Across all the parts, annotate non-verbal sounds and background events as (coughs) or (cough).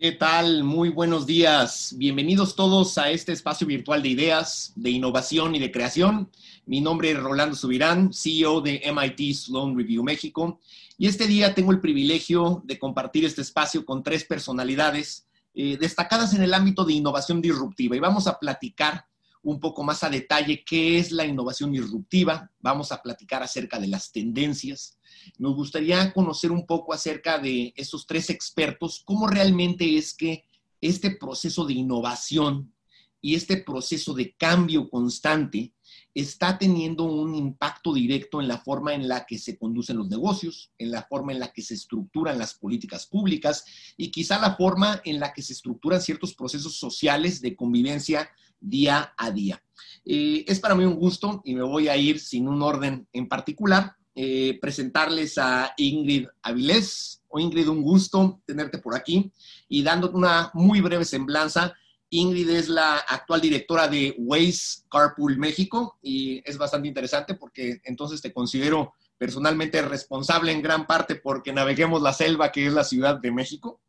¿Qué tal? Muy buenos días. Bienvenidos todos a este espacio virtual de ideas, de innovación y de creación. Mi nombre es Rolando Subirán, CEO de MIT Sloan Review México. Y este día tengo el privilegio de compartir este espacio con tres personalidades eh, destacadas en el ámbito de innovación disruptiva. Y vamos a platicar un poco más a detalle qué es la innovación disruptiva. Vamos a platicar acerca de las tendencias, nos gustaría conocer un poco acerca de estos tres expertos, cómo realmente es que este proceso de innovación y este proceso de cambio constante está teniendo un impacto directo en la forma en la que se conducen los negocios, en la forma en la que se estructuran las políticas públicas y quizá la forma en la que se estructuran ciertos procesos sociales de convivencia día a día. Eh, es para mí un gusto y me voy a ir sin un orden en particular eh, presentarles a Ingrid Avilés. O Ingrid, un gusto tenerte por aquí. Y dándote una muy breve semblanza, Ingrid es la actual directora de Waze Carpool México y es bastante interesante porque entonces te considero personalmente responsable en gran parte porque naveguemos la selva que es la Ciudad de México.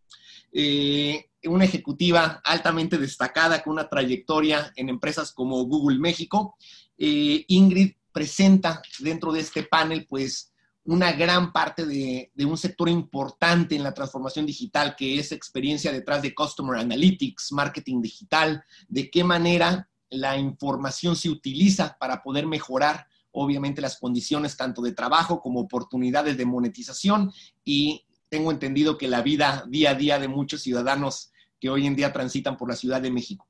Eh, una ejecutiva altamente destacada con una trayectoria en empresas como Google México. Eh, Ingrid presenta dentro de este panel, pues, una gran parte de, un sector importante en la transformación digital, que es experiencia detrás de Customer Analytics, marketing digital, de qué manera la información se utiliza para poder mejorar, obviamente, las condiciones tanto de trabajo como oportunidades de monetización y tengo entendido que la vida día a día de muchos ciudadanos que hoy en día transitan por la Ciudad de México.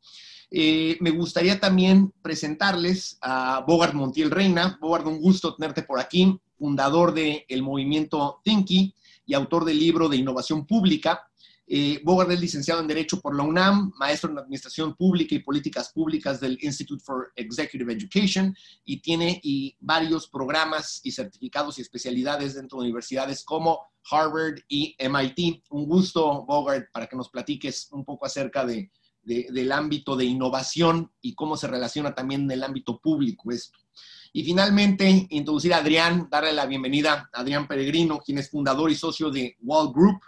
Eh, me gustaría también presentarles a Bogart Montiel Reina. Bogart, un gusto tenerte por aquí, fundador del movimiento Thinky y autor del libro de innovación pública. Eh, Bogart es licenciado en Derecho por la UNAM, maestro en Administración Pública y Políticas Públicas del Institute for Executive Education y tiene y varios programas y certificados y especialidades dentro de universidades como Harvard y MIT. Un gusto, Bogart, para que nos platiques un poco acerca de del ámbito de innovación y cómo se relaciona también en el ámbito público esto. Y finalmente, introducir a Adrián, darle la bienvenida a Adrián Peregrino, quien es fundador y socio de Wall Group.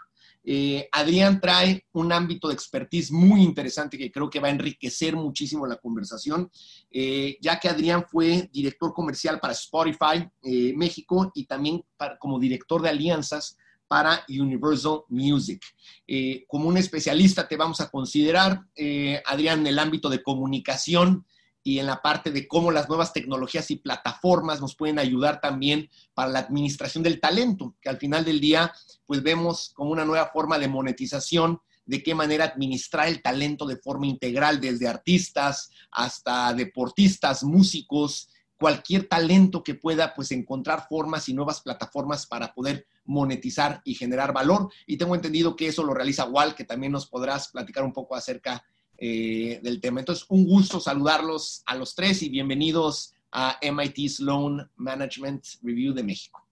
Eh, Adrián trae un ámbito de expertise muy interesante que creo que va a enriquecer muchísimo la conversación, eh, ya que Adrián fue director comercial para Spotify eh, México y también como director de alianzas para Universal Music. Eh, como un especialista te vamos a considerar, eh, Adrián, en el ámbito de comunicación y en la parte de cómo las nuevas tecnologías y plataformas nos pueden ayudar también para la administración del talento, que al final del día, pues vemos como una nueva forma de monetización de qué manera administrar el talento de forma integral, desde artistas hasta deportistas, músicos, cualquier talento que pueda pues encontrar formas y nuevas plataformas para poder monetizar y generar valor. Y tengo entendido que eso lo realiza Wal, que también nos podrás platicar un poco acerca eh, del tema. Entonces, un gusto saludarlos a los tres y bienvenidos a MIT Sloan Management Review de México.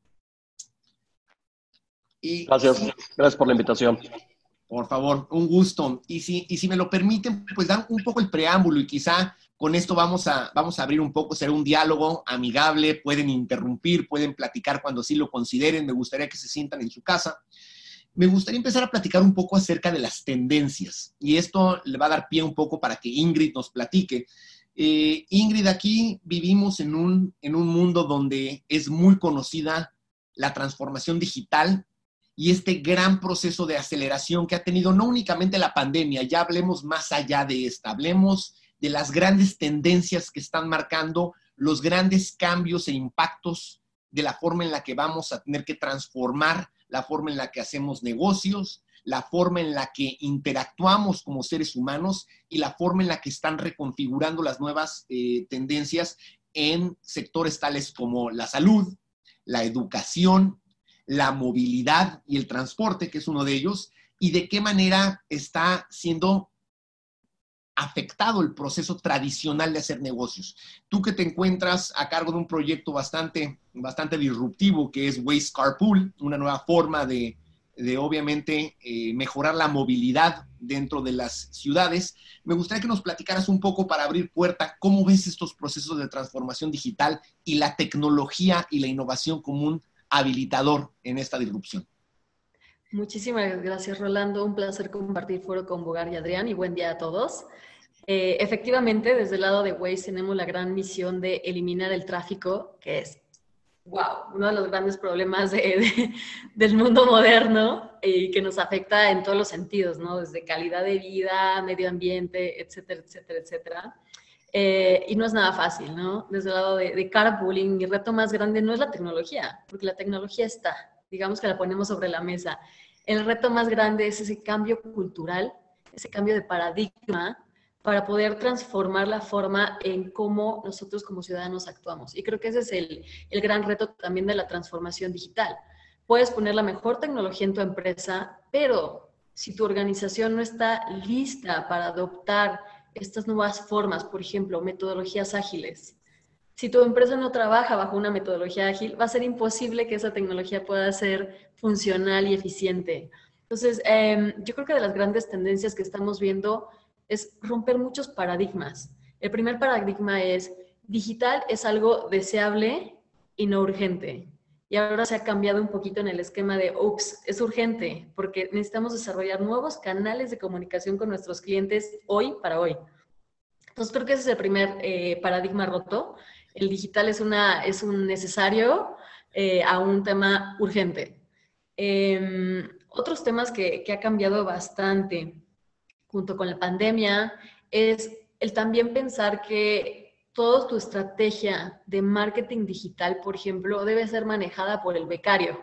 gracias, gracias por la invitación. Por favor, un gusto. Y si, y si me lo permiten, pues dan un poco el preámbulo y quizá con esto vamos a, vamos a abrir un poco, será un diálogo amigable, pueden interrumpir, pueden platicar cuando sí lo consideren, me gustaría que se sientan en su casa. Me gustaría empezar a platicar un poco acerca de las tendencias y esto le va a dar pie un poco para que Ingrid nos platique. Eh, Ingrid, aquí vivimos en un, en un mundo donde es muy conocida la transformación digital y este gran proceso de aceleración que ha tenido no únicamente la pandemia, ya hablemos más allá de esta, hablemos de las grandes tendencias que están marcando los grandes cambios e impactos de la forma en la que vamos a tener que transformar la forma en la que hacemos negocios, la forma en la que interactuamos como seres humanos y la forma en la que están reconfigurando las nuevas eh, tendencias en sectores tales como la salud, la educación, la movilidad y el transporte, que es uno de ellos, y de qué manera está siendo afectado el proceso tradicional de hacer negocios. Tú que te encuentras a cargo de un proyecto bastante, bastante disruptivo que es Waste Carpool, una nueva forma de, obviamente eh, mejorar la movilidad dentro de las ciudades. Me gustaría que nos platicaras un poco para abrir puerta, cómo ves estos procesos de transformación digital y la tecnología y la innovación como un habilitador en esta disrupción. Muchísimas gracias, Rolando. Un placer compartir foro con Bogar y Adrián y buen día a todos. Eh, efectivamente, desde el lado de Waze tenemos la gran misión de eliminar el tráfico, que es, wow, uno de los grandes problemas del mundo moderno y que nos afecta en todos los sentidos, ¿no? Desde calidad de vida, medio ambiente, etcétera, etcétera, etcétera. Eh, y no es nada fácil, ¿no? Desde el lado de, de carpooling, mi reto más grande no es la tecnología, porque la tecnología está, digamos que la ponemos sobre la mesa. El reto más grande es ese cambio cultural, ese cambio de paradigma para poder transformar la forma en cómo nosotros como ciudadanos actuamos. Y creo que ese es el, el gran reto también de la transformación digital. Puedes poner la mejor tecnología en tu empresa, pero si tu organización no está lista para adoptar estas nuevas formas, por ejemplo, metodologías ágiles, si tu empresa no trabaja bajo una metodología ágil, va a ser imposible que esa tecnología pueda ser funcional y eficiente. Entonces, em, yo creo que de las grandes tendencias que estamos viendo es romper muchos paradigmas. El primer paradigma es, digital es algo deseable y no urgente. Y ahora se ha cambiado un poquito en el esquema de, ups, es urgente, porque necesitamos desarrollar nuevos canales de comunicación con nuestros clientes hoy para hoy. Entonces, creo que ese es el primer eh, paradigma roto el digital es, una, es un necesario eh, a un tema urgente. Em, otros temas que, que ha cambiado bastante junto con la pandemia es el también pensar que toda tu estrategia de marketing digital, por ejemplo, debe ser manejada por el becario,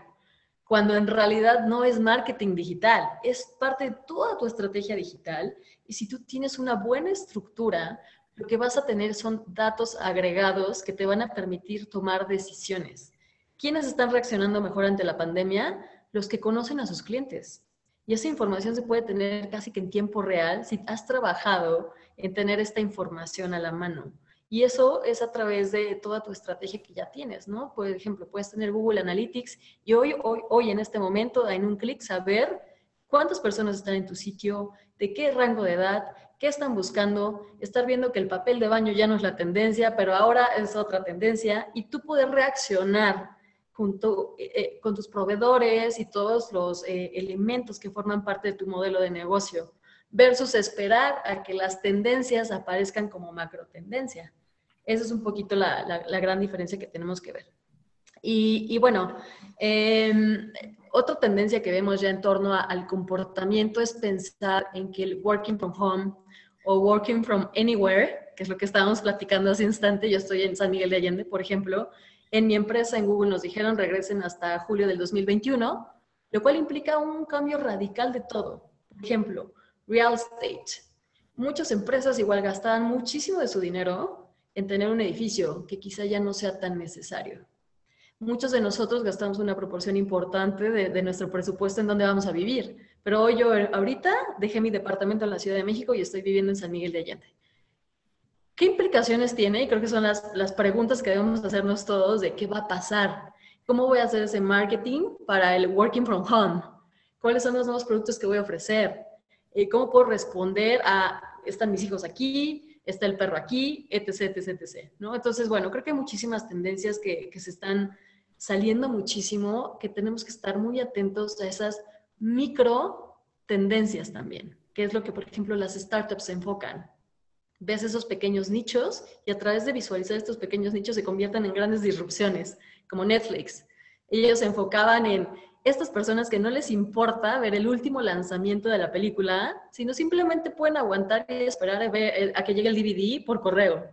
cuando en realidad no es marketing digital, es parte de toda tu estrategia digital. Y si tú tienes una buena estructura, lo que vas a tener son datos agregados que te van a permitir tomar decisiones. ¿Quiénes están reaccionando mejor ante la pandemia? Los que conocen a sus clientes. Y esa información se puede tener casi que en tiempo real si has trabajado en tener esta información a la mano. Y eso es a través de toda tu estrategia que ya tienes, ¿no? Por ejemplo, puedes tener Google Analytics y hoy, hoy, hoy en este momento, en un clic, saber cuántas personas están en tu sitio, de qué rango de edad, qué están buscando, estar viendo que el papel de baño ya no es la tendencia, pero ahora es otra tendencia, y tú poder reaccionar junto eh, eh, con tus proveedores y todos los eh, elementos que forman parte de tu modelo de negocio, versus esperar a que las tendencias aparezcan como macro tendencia. Esa es un poquito la, gran diferencia que tenemos que ver. Y, y bueno, em, otra tendencia que vemos ya en torno al comportamiento es pensar en que el working from home o working from anywhere, que es lo que estábamos platicando hace instante, yo estoy en San Miguel de Allende, por ejemplo, en mi empresa en Google nos dijeron regresen hasta julio del 2021, lo cual implica un cambio radical de todo. Por ejemplo, real estate. Muchas empresas igual gastaban muchísimo de su dinero en tener un edificio que quizá ya no sea tan necesario. Muchos de nosotros gastamos una proporción importante de, nuestro presupuesto en dónde vamos a vivir pero hoy yo ahorita dejé mi departamento en la Ciudad de México y estoy viviendo en San Miguel de Allende. ¿Qué implicaciones tiene? Y creo que son las, las preguntas que debemos hacernos todos de qué va a pasar. ¿Cómo voy a hacer ese marketing para el working from home? ¿Cuáles son los nuevos productos que voy a ofrecer? Eh, ¿Cómo puedo responder a, están mis hijos aquí, está el perro aquí, etc., etc., etc. ¿no? Entonces, bueno, creo que hay muchísimas tendencias que, que se están saliendo muchísimo, que tenemos que estar muy atentos a esas micro tendencias también, que es lo que, por ejemplo, las startups se enfocan. Ves esos pequeños nichos y a través de visualizar estos pequeños nichos se convierten en grandes disrupciones, como Netflix. Ellos se enfocaban en estas personas que no les importa ver el último lanzamiento de la película, sino simplemente pueden aguantar y esperar a, a que llegue el DVD por correo.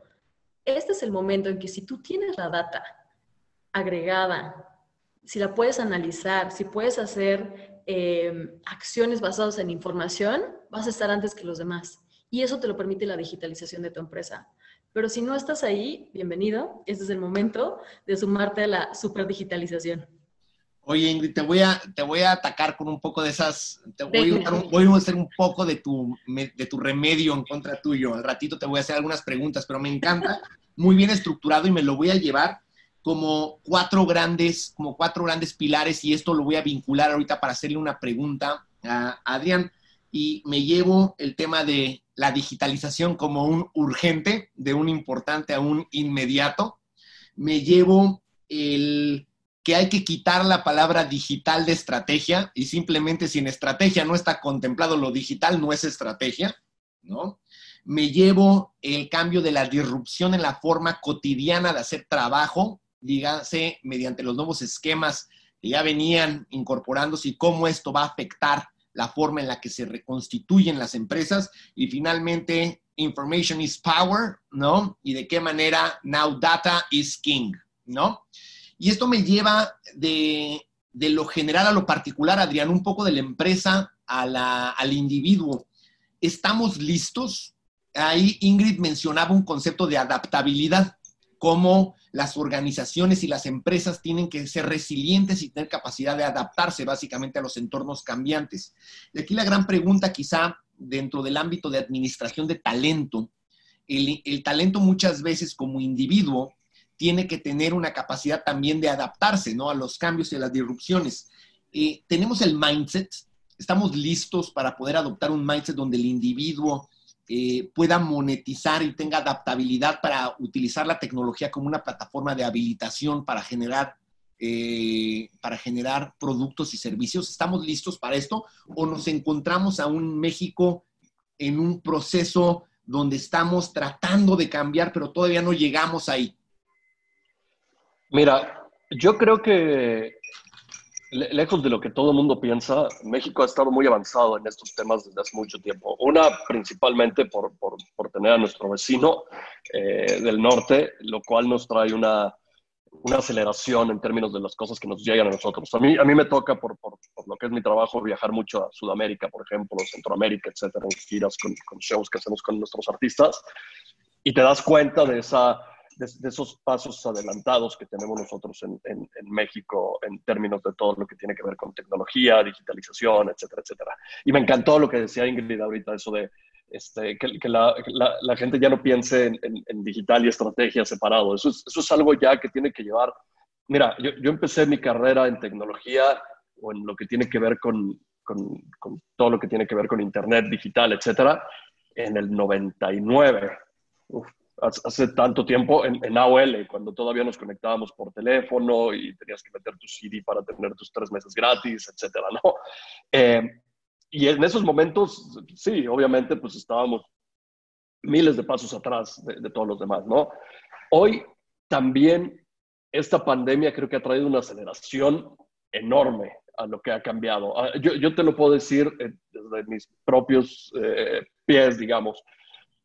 Este es el momento en que si tú tienes la data agregada, si la puedes analizar, si puedes hacer Em, acciones basadas en información, vas a estar antes que los demás. Y eso te lo permite la digitalización de tu empresa. Pero si no estás ahí, bienvenido. Este es el momento de sumarte a la superdigitalización. Oye, Ingrid, te voy a, te voy a atacar con un poco de esas, te voy, a, voy a hacer un poco de tu, de tu remedio en contra tuyo. Al ratito te voy a hacer algunas preguntas, pero me encanta, muy bien estructurado y me lo voy a llevar como cuatro grandes, como cuatro grandes pilares y esto lo voy a vincular ahorita para hacerle una pregunta a Adrián y me llevo el tema de la digitalización como un urgente, de un importante a un inmediato. Me llevo el que hay que quitar la palabra digital de estrategia y simplemente si en estrategia no está contemplado lo digital, no es estrategia, ¿no? Me llevo el cambio de la disrupción en la forma cotidiana de hacer trabajo, dígase, mediante los nuevos esquemas que ya venían incorporándose y cómo esto va a afectar la forma en la que se reconstituyen las empresas. Y finalmente, information is power, ¿no? Y de qué manera now data is king, ¿no? Y esto me lleva de, lo general a lo particular, Adrián, un poco de la empresa al individuo. ¿Estamos listos? Ahí Ingrid mencionaba un concepto de adaptabilidad, cómo las organizaciones y las empresas tienen que ser resilientes y tener capacidad de adaptarse básicamente a los entornos cambiantes. Y aquí la gran pregunta quizá dentro del ámbito de administración de talento, el, el talento muchas veces como individuo tiene que tener una capacidad también de adaptarse ¿no? a los cambios y a las disrupciones. Eh, tenemos el mindset, estamos listos para poder adoptar un mindset donde el individuo eh, pueda monetizar y tenga adaptabilidad para utilizar la tecnología como una plataforma de habilitación para generar, eh, para generar productos y servicios. ¿Estamos listos para esto o nos encontramos a un México en un proceso donde estamos tratando de cambiar, pero todavía no llegamos ahí? Mira, yo creo que lejos de lo que todo el mundo piensa, México ha estado muy avanzado en estos temas desde hace mucho tiempo. Una, principalmente por, por, por tener a nuestro vecino eh, del norte, lo cual nos trae una, una, aceleración en términos de las cosas que nos llegan a nosotros. A mí, a mí me toca, por, por, lo que es mi trabajo, viajar mucho a Sudamérica, por ejemplo, Centroamérica, etcétera, en giras con, con shows que hacemos con nuestros artistas, y te das cuenta de esa de, esos pasos adelantados que tenemos nosotros en, en, México en términos de todo lo que tiene que ver con tecnología, digitalización, etcétera, etcétera. Y me encantó lo que decía Ingrid ahorita, eso de este, que, que la, la, gente ya no piense en, digital y estrategia separado. Eso es, eso es algo ya que tiene que llevar. Mira, yo, yo empecé mi carrera en tecnología o en lo que tiene que ver con, con, con todo lo que tiene que ver con Internet, digital, etcétera, en el 99. Uf, hace tanto tiempo en, AOL, cuando todavía nos conectábamos por teléfono y tenías que meter tu CD para tener tus tres meses gratis, etcétera, ¿no? (laughs) Eh, y en esos momentos, sí, obviamente, pues estábamos miles de pasos atrás de, todos los demás, ¿no? Hoy también esta pandemia creo que ha traído una aceleración enorme a lo que ha cambiado. Ah, yo, yo te lo puedo decir eh, desde mis propios eh, pies, digamos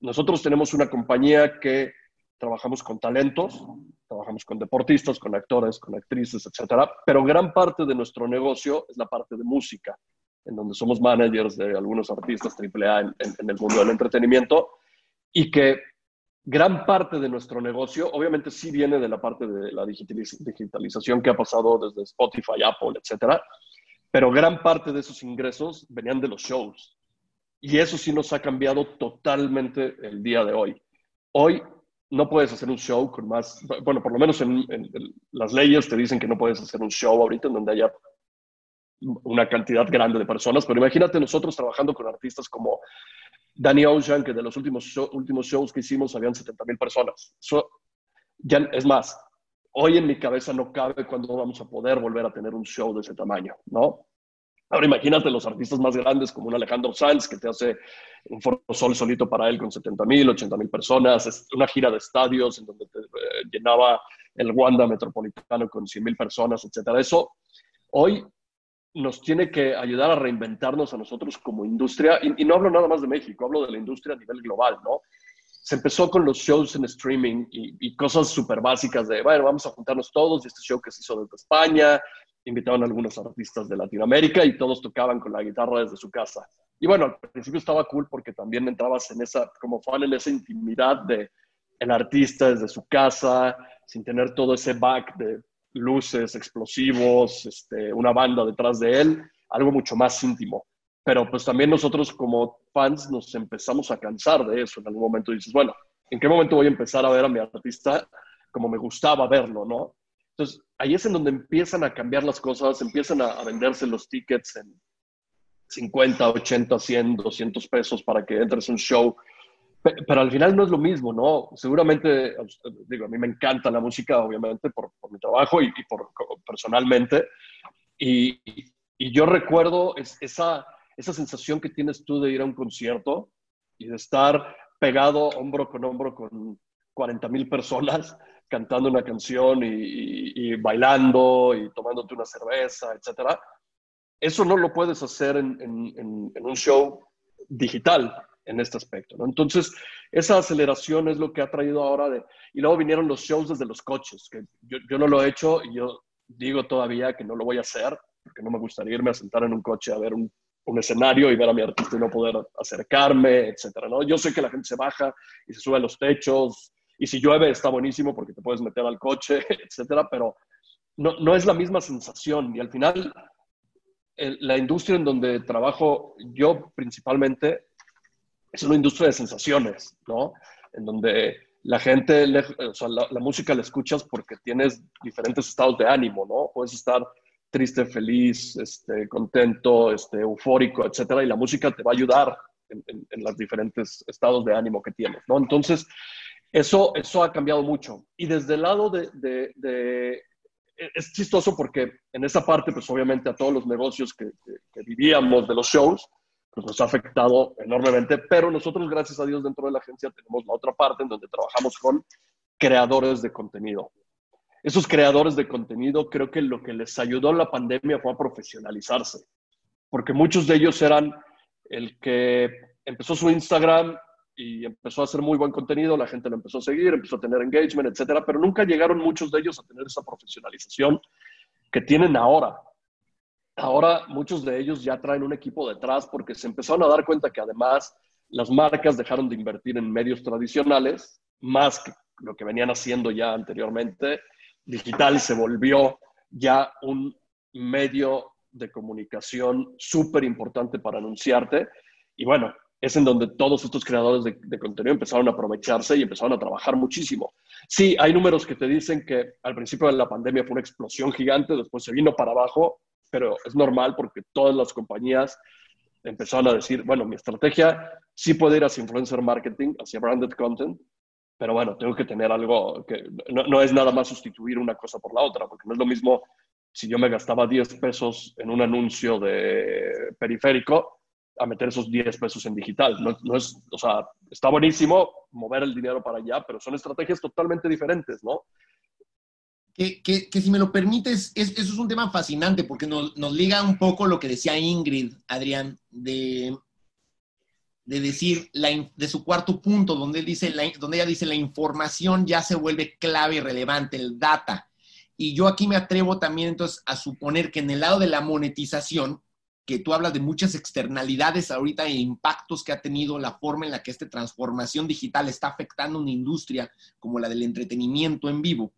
nosotros tenemos una compañía que trabajamos con talentos, trabajamos con deportistas, con actores, con actrices, etcétera, pero gran parte de nuestro negocio es la parte de música, en donde somos managers de algunos artistas AAA en, en, el mundo del entretenimiento y que gran parte de nuestro negocio, obviamente sí viene de la parte de la digitalización que ha pasado desde Spotify, Apple, etcétera, pero gran parte de esos ingresos venían de los shows. Y eso sí nos ha cambiado totalmente el día de hoy. Hoy no puedes hacer un show con más, bueno, por lo menos en, las leyes te dicen que no puedes hacer un show ahorita en donde haya una cantidad grande de personas, pero imagínate nosotros trabajando con artistas como Danny Ocean, que de los últimos, últimos shows que hicimos habían 70 mil personas. ya, es más, hoy en mi cabeza no cabe cuándo vamos a poder volver a tener un show de ese tamaño, ¿no? Ahora imagínate los artistas más grandes como un Alejandro Sanz que te hace un Foro Sol solito para él con 70 mil, 80 mil personas, una gira de estadios en donde te, eh, llenaba el Wanda Metropolitano con 100 mil personas, etcétera. Eso hoy nos tiene que ayudar a reinventarnos a nosotros como industria, y, no hablo nada más de México, hablo de la industria a nivel global, ¿no? Se empezó con los shows en streaming y, y cosas súper básicas de, bueno, vamos a juntarnos todos, y este show que se hizo desde España, invitaban algunos artistas de Latinoamérica y todos tocaban con la guitarra desde su casa. Y bueno, al principio estaba cool porque también entrabas en esa, como fan, en esa intimidad de el artista desde su casa, sin tener todo ese back de luces, explosivos, este, una banda detrás de él, algo mucho más íntimo. Pero pues también nosotros como fans nos empezamos a cansar de eso. En algún momento dices, bueno, ¿en qué momento voy a empezar a ver a mi artista como me gustaba verlo, no? Entonces, ahí es en donde empiezan a cambiar las cosas, empiezan a, venderse los tickets en 50, 80, 100, 200 pesos para que entres a un show pero al final no es lo mismo, ¿no? Seguramente, digo, a mí me encanta la música, obviamente, por, mi trabajo y, por, personalmente. Y, y, yo recuerdo esa, esa sensación que tienes tú de ir a un concierto y de estar pegado hombro con hombro con 40 mil personas cantando una canción y, bailando y tomándote una cerveza, etc. Eso no lo puedes hacer en, un show digital en este aspecto. ¿no? Entonces, esa aceleración es lo que ha traído ahora de... Y luego vinieron los shows desde los coches, que yo, no lo he hecho y yo digo todavía que no lo voy a hacer, porque no me gustaría irme a sentar en un coche a ver un, un escenario y ver a mi artista y no poder acercarme, etcétera, ¿no? Yo sé que la gente se baja y se sube a los techos, y si llueve está buenísimo porque te puedes meter al coche, (laughs) etcétera, pero no, no es la misma sensación. Y al final, la industria en donde trabajo yo principalmente es una industria de sensaciones, ¿no? En donde la gente, o sea, la, música la escuchas porque tienes diferentes estados de ánimo, ¿no? Puedes estar triste, feliz, este, contento, este, eufórico, etcétera, y la música te va a ayudar en, los diferentes estados de ánimo que tienes, ¿no? Entonces, eso, eso ha cambiado mucho. Y desde el lado de, es chistoso porque en esa parte, pues obviamente a todos los negocios que, que vivíamos de los shows, pues nos ha afectado enormemente, pero nosotros, gracias a Dios, dentro de la agencia tenemos la otra parte en donde trabajamos con creadores de contenido. Esos creadores de contenido creo que lo que les ayudó en la pandemia fue a profesionalizarse, porque muchos de ellos eran el que empezó su Instagram y empezó a hacer muy buen contenido, la gente lo empezó a seguir, empezó a tener engagement, etcétera, pero nunca llegaron muchos de ellos a tener esa profesionalización que tienen ahora ahora muchos de ellos ya traen un equipo detrás porque se empezaron a dar cuenta que además las marcas dejaron de invertir en medios tradicionales, más que lo que venían haciendo ya anteriormente. Digital se volvió ya un medio de comunicación súper importante para anunciarte. Y bueno, es en donde todos estos creadores de, contenido empezaron a aprovecharse y empezaron a trabajar muchísimo. Sí, hay números que te dicen que al principio de la pandemia fue una explosión gigante, después se vino para abajo pero es normal porque todas las compañías empezaron a decir, bueno, mi estrategia sí puede ir hacia influencer marketing, hacia branded content, pero bueno, tengo que tener algo que no, no, es nada más sustituir una cosa por la otra, porque no es lo mismo si yo me gastaba 10 pesos en un anuncio de periférico a meter esos 10 pesos en digital. No, no es, o sea, está buenísimo mover el dinero para allá, pero son estrategias totalmente diferentes, ¿no? que, si me lo permites, eso es un tema fascinante porque nos, liga un poco lo que decía Ingrid, Adrián, de, de decir, de su cuarto punto, donde, él dice, donde ella dice, la información ya se vuelve clave y relevante, el data. Y yo aquí me atrevo también entonces a suponer que en el lado de la monetización, que tú hablas de muchas externalidades ahorita e impactos que ha tenido la forma en la que esta transformación digital está afectando una industria como la del entretenimiento en vivo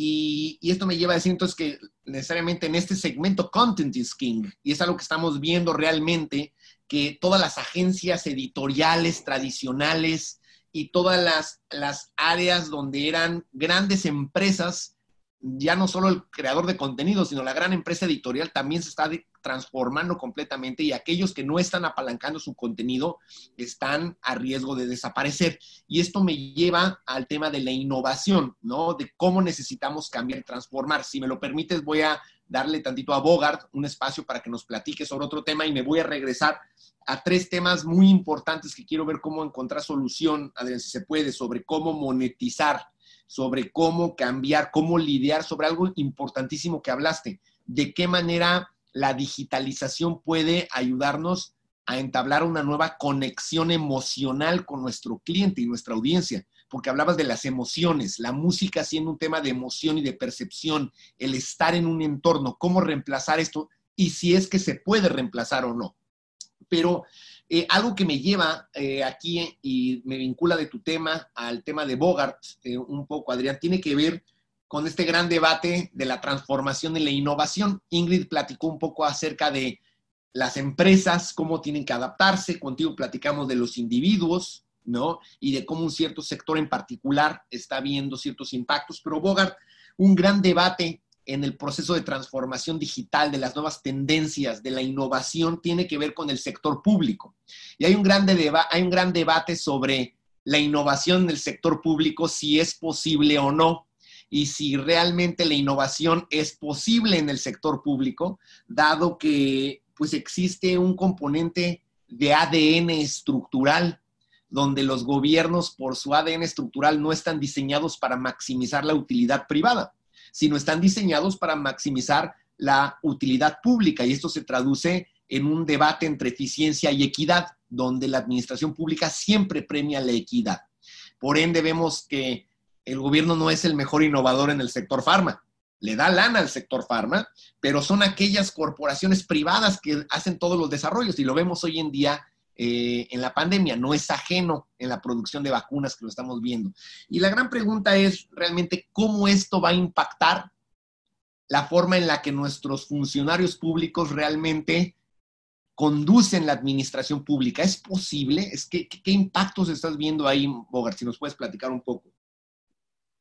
y, esto me lleva a decir entonces que necesariamente en este segmento content is king. Y es algo que estamos viendo realmente, que todas las agencias editoriales tradicionales y todas las, las áreas donde eran grandes empresas ya no solo el creador de contenido, sino la gran empresa editorial también se está transformando completamente y aquellos que no están apalancando su contenido están a riesgo de desaparecer. Y esto me lleva al tema de la innovación, ¿no? De cómo necesitamos cambiar y transformar. Si me lo permites, voy a darle tantito a Bogart un espacio para que nos platique sobre otro tema y me voy a regresar a tres temas muy importantes que quiero ver cómo encontrar solución, Adrián, si se puede, sobre cómo monetizar sobre cómo cambiar, cómo lidiar, sobre algo importantísimo que hablaste, de qué manera la digitalización puede ayudarnos a entablar una nueva conexión emocional con nuestro cliente y nuestra audiencia, porque hablabas de las emociones, la música siendo un tema de emoción y de percepción, el estar en un entorno, cómo reemplazar esto y si es que se puede reemplazar o no. Pero eh, algo que me lleva eh, aquí y me vincula de tu tema al tema de Bogart, eh, un poco, Adrián, tiene que ver con este gran debate de la transformación y la innovación. Ingrid platicó un poco acerca de las empresas, cómo tienen que adaptarse. Contigo platicamos de los individuos, ¿no? Y de cómo un cierto sector en particular está viendo ciertos impactos. Pero Bogart, un gran debate en el proceso de transformación digital, de las nuevas tendencias, de la innovación, tiene que ver con el sector público. Y hay un, gran debate sobre la innovación en el sector público, si es posible o no y si realmente la innovación es posible en el sector público, dado que pues existe un componente de ADN estructural, donde los gobiernos por su ADN estructural no están diseñados para maximizar la utilidad privada, sino están diseñados para maximizar la utilidad pública. Y esto se traduce en un debate entre eficiencia y equidad, donde la administración pública siempre premia la equidad. Por ende, vemos que el gobierno no es el mejor innovador en el sector farma. Le da lana al sector farma, pero son aquellas corporaciones privadas que hacen todos los desarrollos y lo vemos hoy en día eh, en la pandemia. No es ajeno en la producción de vacunas que lo estamos viendo. Y la gran pregunta es realmente cómo esto va a impactar la forma en la que nuestros funcionarios públicos realmente conducen la administración pública. ¿Es posible? ¿Es que, ¿Qué impactos estás viendo ahí, Bogart? Si nos puedes platicar un poco.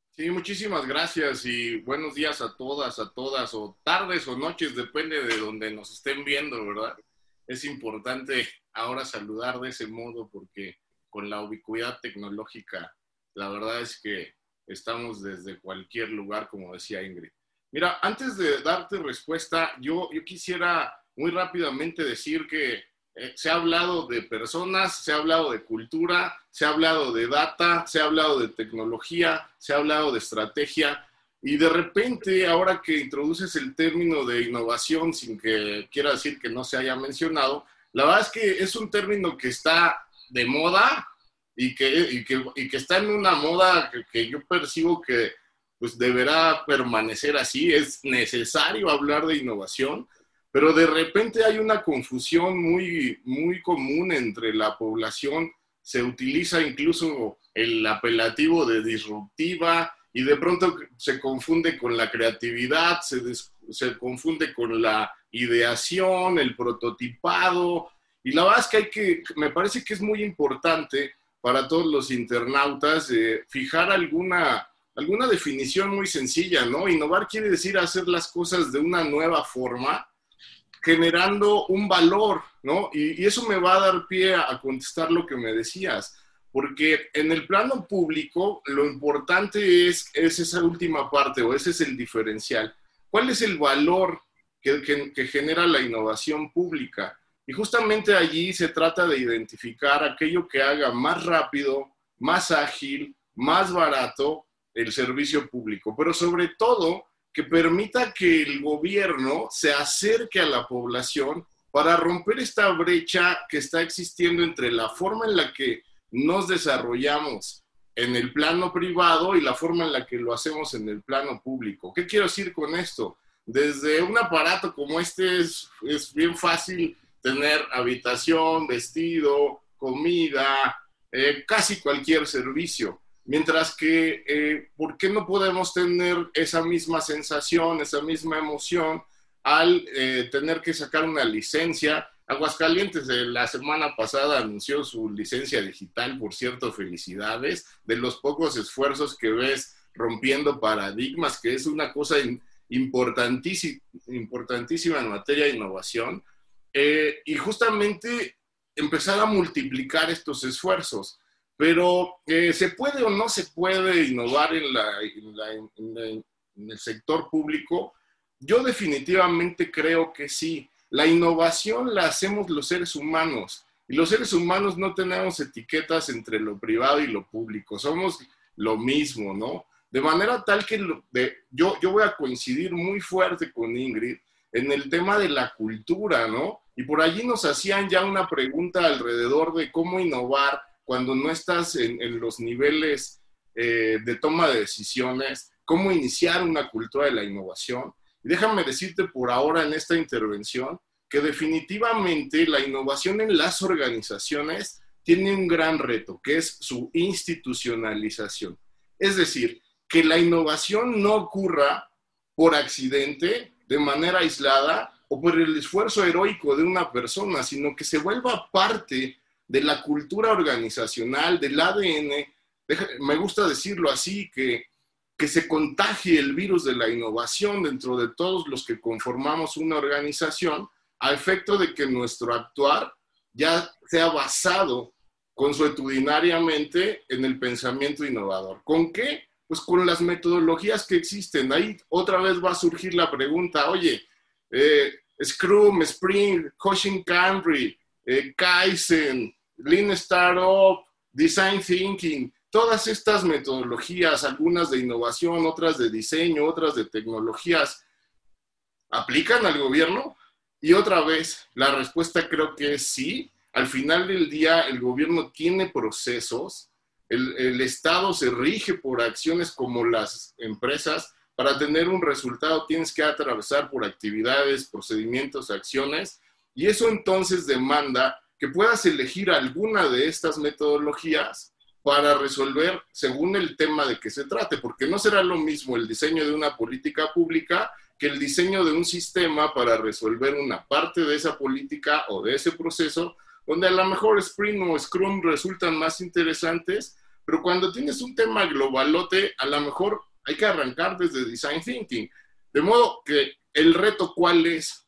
Sí, muchísimas gracias y buenos días a todas, a todas, o tardes o noches, depende de donde nos estén viendo, ¿verdad? Es importante ahora saludar de ese modo porque con la ubicuidad tecnológica, la verdad es que estamos desde cualquier lugar, como decía Ingrid. Mira, antes de darte respuesta, yo, yo quisiera muy rápidamente decir que eh, se ha hablado de personas, se ha hablado de cultura, se ha hablado de data, se ha hablado de tecnología, se ha hablado de estrategia. Y de repente, ahora que introduces el término de innovación, sin que quiera decir que no se haya mencionado, la verdad es que es un término que está de moda y que, y que, está en una moda que, que yo percibo que pues deberá permanecer así. Es necesario hablar de innovación pero de repente hay una confusión muy, muy común entre la población, se utiliza incluso el apelativo de disruptiva y de pronto se confunde con la creatividad, se, se confunde con la ideación, el prototipado, y la verdad es que hay que, me parece que es muy importante para todos los internautas eh, fijar alguna, alguna definición muy sencilla, ¿no? Innovar quiere decir hacer las cosas de una nueva forma generando un valor, ¿no? Y, eso me va a dar pie a, contestar lo que me decías, porque en el plano público lo importante es, es esa última parte o ese es el diferencial. ¿Cuál es el valor que, genera la innovación pública? Y justamente allí se trata de identificar aquello que haga más rápido, más ágil, más barato el servicio público, pero sobre todo que permita que el gobierno se acerque a la población para romper esta brecha que está existiendo entre la forma en la que nos desarrollamos en el plano privado y la forma en la que lo hacemos en el plano público. ¿Qué quiero decir con esto? Desde un aparato como este es, es bien fácil tener habitación, vestido, comida, eh, casi cualquier servicio. Mientras que, eh, ¿por qué no podemos tener esa misma sensación, esa misma emoción al eh, tener que sacar una licencia? Aguascalientes de la semana pasada anunció su licencia digital, por cierto, felicidades, de los pocos esfuerzos que ves rompiendo paradigmas, que es una cosa importantísima, en materia de innovación, eh, y justamente empezar a multiplicar estos esfuerzos. Pero eh, ¿se puede o no se puede innovar en, el sector público? Yo definitivamente creo que sí. La innovación la hacemos los seres humanos y los seres humanos no tenemos etiquetas entre lo privado y lo público. Somos lo mismo, ¿no? De manera tal que yo, yo voy a coincidir muy fuerte con Ingrid en el tema de la cultura, ¿no? Y por allí nos hacían ya una pregunta alrededor de cómo innovar cuando no estás en, los niveles eh, de toma de decisiones, cómo iniciar una cultura de la innovación. Y déjame decirte por ahora en esta intervención que definitivamente la innovación en las organizaciones tiene un gran reto, que es su institucionalización. Es decir, que la innovación no ocurra por accidente, de manera aislada o por el esfuerzo heroico de una persona, sino que se vuelva parte de la cultura organizacional, del ADN, me gusta decirlo así, que que se contagie el virus de la innovación dentro de todos los que conformamos una organización, a efecto de que nuestro actuar ya sea basado consuetudinariamente en el pensamiento innovador. ¿Con qué? Pues con las metodologías que existen. Ahí otra vez va a surgir la pregunta, oye, eh, Scrum, Spring, Coaching Camry, eh, Kaizen, Lean Startup, Design Thinking, todas estas metodologías, algunas de innovación, otras de diseño, otras de tecnologías, ¿aplican al gobierno? Y otra vez, la respuesta creo que es sí. Al final del día, el gobierno tiene procesos, el, Estado se rige por acciones como las empresas. Para tener un resultado tienes que atravesar por actividades, procedimientos, acciones, y eso entonces demanda que puedas elegir alguna de estas metodologías para resolver según el tema de que se trate, porque no será lo mismo el diseño de una política pública que el diseño de un sistema para resolver una parte de esa política o de ese proceso, donde a lo mejor Spring o Scrum resultan más interesantes, pero cuando tienes un tema globalote, a lo mejor hay que arrancar desde Design Thinking. De modo que el reto cuál es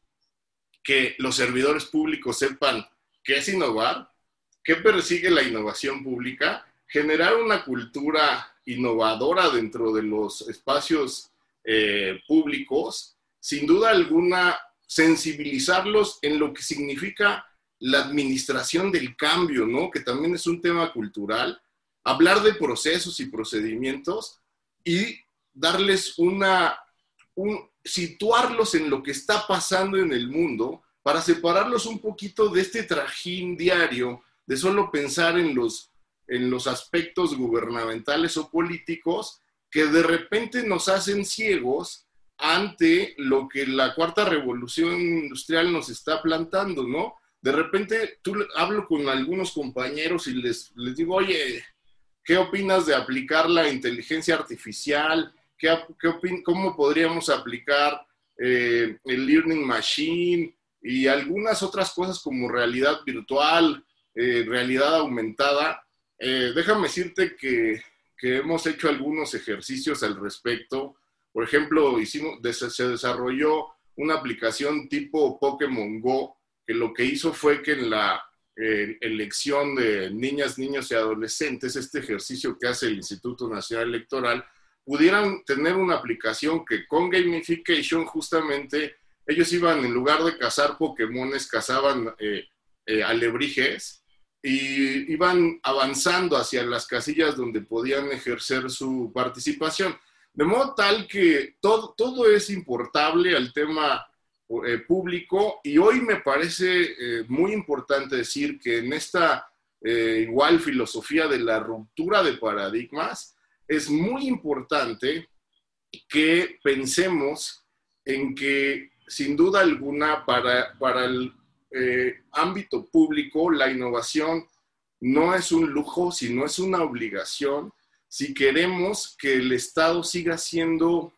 que los servidores públicos sepan qué es innovar, qué persigue la innovación pública, generar una cultura innovadora dentro de los espacios eh, públicos, sin duda alguna, sensibilizarlos en lo que significa la administración del cambio, ¿no? Que también es un tema cultural, hablar de procesos y procedimientos y darles una, un, situarlos en lo que está pasando en el mundo para separarlos un poquito de este trajín diario de solo pensar en los, en los aspectos gubernamentales o políticos que de repente nos hacen ciegos ante lo que la cuarta revolución industrial nos está plantando, ¿no? De repente tú hablo con algunos compañeros y les, les digo, oye, ¿qué opinas de aplicar la inteligencia artificial? ¿Qué, qué ¿Cómo podríamos aplicar eh, el learning machine y algunas otras cosas como realidad virtual, eh, realidad aumentada? Eh, déjame decirte que que hemos hecho algunos ejercicios al respecto. Por ejemplo, hicimos, se desarrolló una aplicación tipo Pokémon Go, lo que hizo fue que en la eh, elección de niñas, niños y adolescentes, este ejercicio que hace el Instituto Nacional Electoral, pudieran tener una aplicación que con gamification justamente ellos iban, en lugar de cazar Pokémones, cazaban eh, eh, alebrijes y iban avanzando hacia las casillas donde podían ejercer su participación. De modo tal que todo, todo es importable al tema eh, público. Y hoy me parece eh, muy importante decir que en esta eh, igual filosofía de la ruptura de paradigmas es muy importante que pensemos en que sin duda alguna para, para el ámbito público, la innovación no es un lujo, sino es una obligación. Si queremos que el Estado siga siendo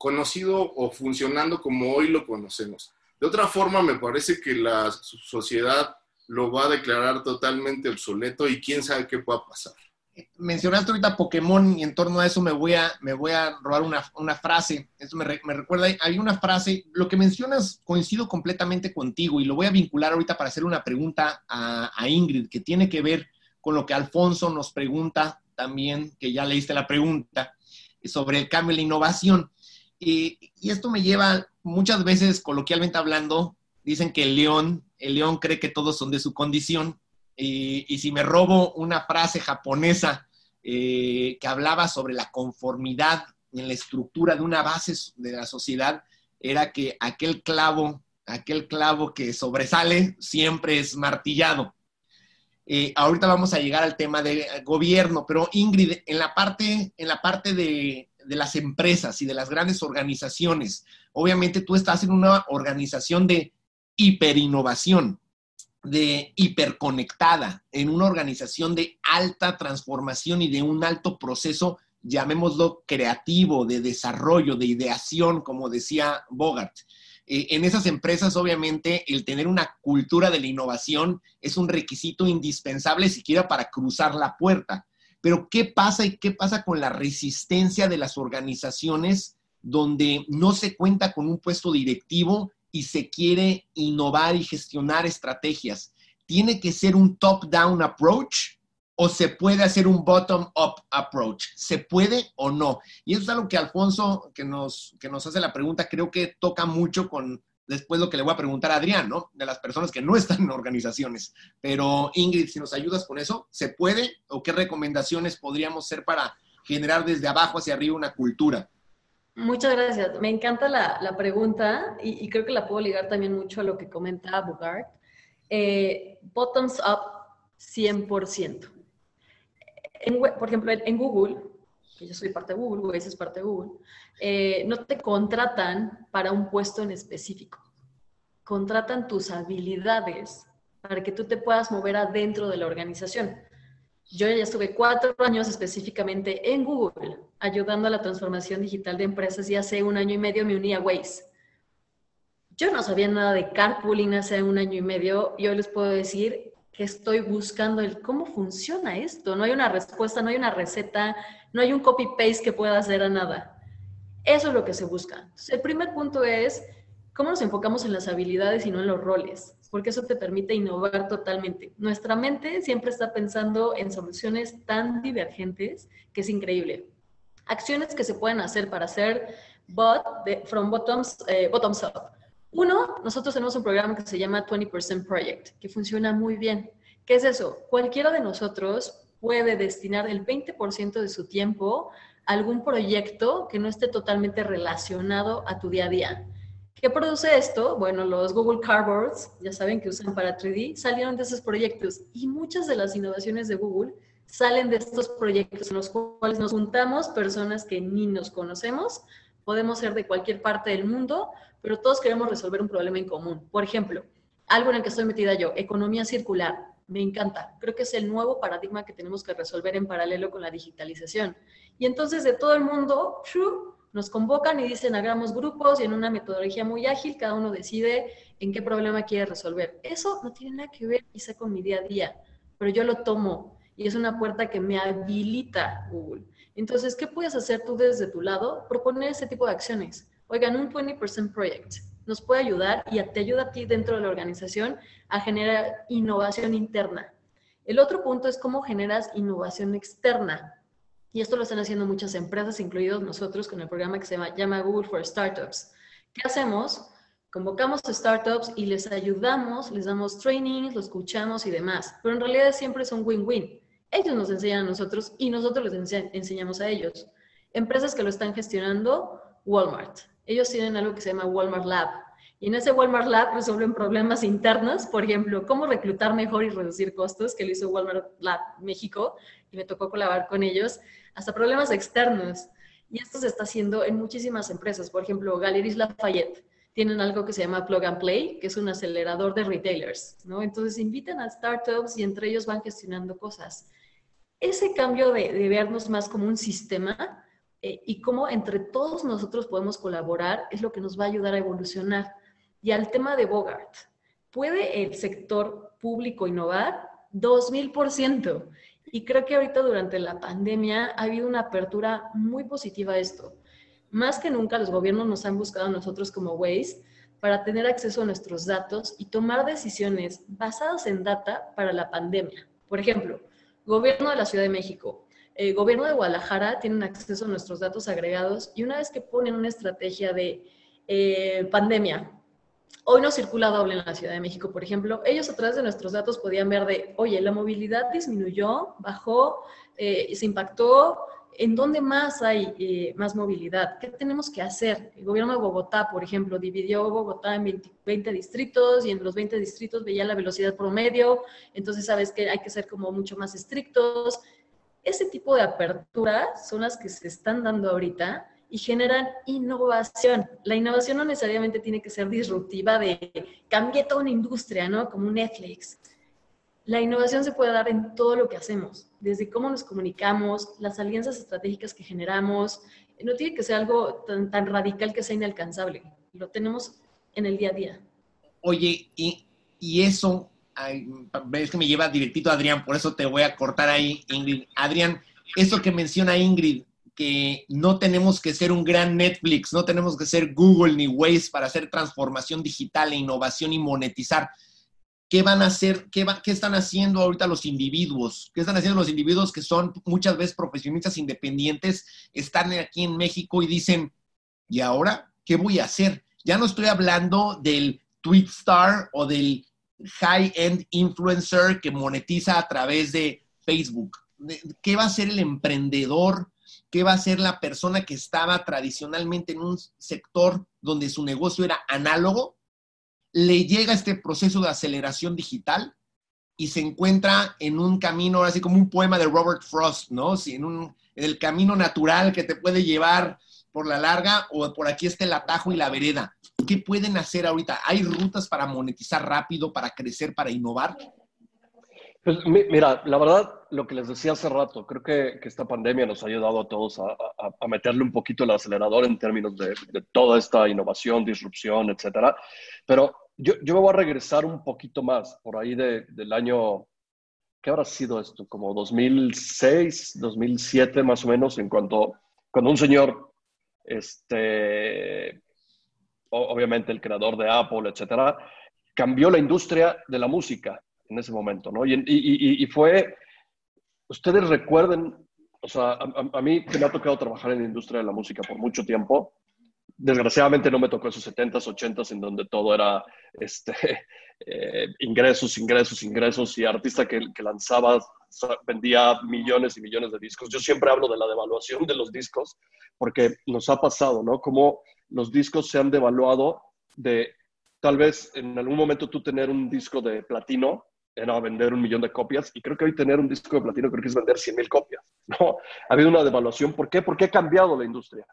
conocido o funcionando como hoy lo conocemos. De otra forma, me parece que la sociedad lo va a declarar totalmente obsoleto y quién sabe qué pueda pasar mencionaste ahorita Pokémon y en torno a eso me voy a, me voy a robar una, frase. Esto me, recuerda, hay una frase, lo que mencionas coincido completamente contigo y lo voy a vincular ahorita para hacer una pregunta a, Ingrid que tiene que ver con lo que Alfonso nos pregunta también, que ya leíste la pregunta, sobre el cambio y la innovación. Y esto me lleva muchas veces, coloquialmente hablando, dicen que el león, el león cree que todos son de su condición y, si me robo una frase japonesa eh, que hablaba sobre la conformidad en la estructura de una base de la sociedad, era que aquel clavo, aquel clavo que sobresale siempre es martillado. Eh, ahorita vamos a llegar al tema de gobierno, pero Ingrid, en la parte, en la parte de, de las empresas y de las grandes organizaciones, obviamente tú estás en una organización de hiperinnovación de hiperconectada, en una organización de alta transformación y de un alto proceso, llamémoslo creativo, de desarrollo, de ideación, como decía Bogart. Eh, en esas empresas, obviamente, el tener una cultura de la innovación es un requisito indispensable siquiera para cruzar la puerta. Pero ¿qué pasa y qué pasa con la resistencia de las organizaciones donde no se cuenta con un puesto directivo y se quiere innovar y gestionar estrategias? ¿Tiene que ser un top-down approach o se puede hacer un bottom-up approach? ¿Se puede o no? Y eso es algo que Alfonso, que nos, que nos hace la pregunta, creo que toca mucho con después lo que le voy a preguntar a Adrián, ¿no? De las personas que no están en organizaciones. Pero Ingrid, si nos ayudas con eso, ¿se puede o qué recomendaciones podríamos hacer para generar desde abajo hacia arriba una cultura? Muchas gracias. Me encanta la, pregunta y, creo que la puedo ligar también mucho a lo que comenta Bogart. Eh, bottoms up 100% por ejemplo, en, Google, yo soy parte de Google, Google es parte de Google, eh, no te contratan para un puesto en específico. Contratan tus habilidades para que tú te puedas mover adentro de la organización. Yo ya estuve cuatro años específicamente en Google ayudando a la transformación digital de empresas y hace un año y medio me uní a Waze. Yo no sabía nada de carpooling hace un año y medio y hoy les puedo decir estoy buscando el cómo funciona esto. No hay una respuesta, no hay una receta, no hay un copy-paste que pueda hacer a nada. Eso es lo que se busca. el primer punto es cómo nos enfocamos en las habilidades y no en los roles, porque eso te permite innovar totalmente. Nuestra mente siempre está pensando en soluciones tan divergentes que es increíble. Acciones que se pueden hacer para hacer bot from bottoms, eh, bottoms up. Uno, nosotros tenemos un programa que se llama 20% Project, que funciona muy bien. ¿Qué es eso? Cualquiera de nosotros puede destinar el 20% de su tiempo a algún proyecto que no esté totalmente relacionado a tu día a día. ¿Qué produce esto? Bueno, los Google Cardboards, ya saben que usan para 3D, salieron de esos proyectos y muchas de las innovaciones de Google salen de estos proyectos en los cuales nos juntamos personas que ni nos conocemos, podemos ser de cualquier parte del mundo, pero todos queremos resolver un problema en común. Por ejemplo, algo en el que estoy metida yo, economía circular. Me encanta. Creo que es el nuevo paradigma que tenemos que resolver en paralelo con la digitalización. Y entonces de todo el mundo, nos convocan y dicen, hagamos grupos y en una metodología muy ágil, cada uno decide en qué problema quiere resolver. Eso no tiene nada que ver quizá con mi día a día, pero yo lo tomo y es una puerta que me habilita Google. Entonces, ¿qué puedes hacer tú desde tu lado? Proponer ese tipo de acciones oigan, un 20% project nos puede ayudar y te ayuda a ti dentro de la organización a generar innovación interna. El otro punto es cómo generas innovación externa. Y esto lo están haciendo muchas empresas, incluidos nosotros con el programa que se llama, Google for Startups. ¿Qué hacemos? Convocamos a startups y les ayudamos, les damos training, los escuchamos y demás. Pero en realidad siempre es un win-win. Ellos nos enseñan a nosotros y nosotros les enseñamos a ellos. Empresas que lo están gestionando, Walmart ellos tienen algo que se llama Walmart Lab. Y en ese Walmart Lab resuelven problemas internos, por ejemplo, cómo reclutar mejor y reducir costos, que lo hizo Walmart Lab México, y me tocó colaborar con ellos, hasta problemas externos. Y esto se está haciendo en muchísimas empresas. Por ejemplo, Galeries Lafayette tienen algo que se llama Plug and Play, que es un acelerador de retailers, ¿no? Entonces invitan a startups y entre ellos van gestionando cosas. Ese cambio de, de vernos más como un sistema eh, y cómo entre todos nosotros podemos colaborar es lo que nos va a ayudar a evolucionar. Y al tema de Bogart, ¿puede el sector público innovar? 2000%. Y creo que ahorita durante la pandemia ha habido una apertura muy positiva a esto. Más que nunca los gobiernos nos han buscado a nosotros como Waze para tener acceso a nuestros datos y tomar decisiones basadas en data para la pandemia. Por ejemplo, gobierno de la Ciudad de México, el gobierno de Guadalajara tienen acceso a nuestros datos agregados y una vez que ponen una estrategia de eh, pandemia, hoy no circula doble en la Ciudad de México, por ejemplo, ellos a través de nuestros datos podían ver de, oye, la movilidad disminuyó, bajó, eh, se impactó, ¿en dónde más hay eh, más movilidad? ¿Qué tenemos que hacer? El gobierno de Bogotá, por ejemplo, dividió Bogotá en 20, 20, distritos y en los 20 distritos veía la velocidad promedio, entonces sabes que hay que ser como mucho más estrictos, ese tipo de aperturas son las que se están dando ahorita y generan innovación. La innovación no necesariamente tiene que ser disruptiva de cambiar toda una industria, ¿no? Como Netflix. La innovación se puede dar en todo lo que hacemos, desde cómo nos comunicamos, las alianzas estratégicas que generamos. No tiene que ser algo tan, tan radical que sea inalcanzable. Lo tenemos en el día a día. Oye, y, y eso es que me lleva directito Adrián, por eso te voy a cortar ahí, Ingrid. Adrián, eso que menciona Ingrid, que no tenemos que ser un gran Netflix, no tenemos que ser Google ni Waze para hacer transformación digital e innovación y monetizar. ¿Qué van a hacer? Qué, ¿Qué están haciendo ahorita los individuos? ¿Qué están haciendo los individuos que son muchas veces profesionistas independientes? Están aquí en México y dicen, ¿y ahora qué voy a hacer? Ya no estoy hablando del tweet star o del high-end influencer que monetiza a través de Facebook. ¿Qué va a hacer el emprendedor? ¿Qué va a hacer la persona que estaba tradicionalmente en un sector donde su negocio era análogo? Le llega este proceso de aceleración digital y se encuentra en un camino, así como un poema de Robert Frost, ¿no? en, un, en el camino natural que te puede llevar por la larga o por aquí está el atajo y la vereda. ¿Qué pueden hacer ahorita? ¿Hay rutas para monetizar rápido, para crecer, para innovar? Pues mira, la verdad, lo que les decía hace rato, creo que, esta pandemia nos ha ayudado a todos a, meterle un poquito el acelerador en términos de, toda esta innovación, disrupción, etcétera. Pero yo, yo, me voy a regresar un poquito más, por ahí del año, ¿qué habrá sido esto? Como 2006, 2007 más o menos, en cuanto, cuando un señor, este, obviamente el creador de Apple, etcétera, cambió la industria de la música en ese momento, ¿no? Y, fue, ustedes recuerden, o sea, a, mí que me ha tocado trabajar en la industria de la música por mucho tiempo, desgraciadamente no me tocó esos 70s, 80s en donde todo era este, (laughs) eh, ingresos, ingresos, ingresos y artista que, que lanzaba vendía millones y millones de discos. Yo siempre hablo de la devaluación de los discos porque nos ha pasado, ¿no? Como los discos se han devaluado de tal vez en algún momento tú tener un disco de platino era vender un millón de copias y creo que hoy tener un disco de platino creo que es vender 100 mil copias. (laughs) ¿no? Ha habido una devaluación. ¿Por qué? Porque ha cambiado la industria.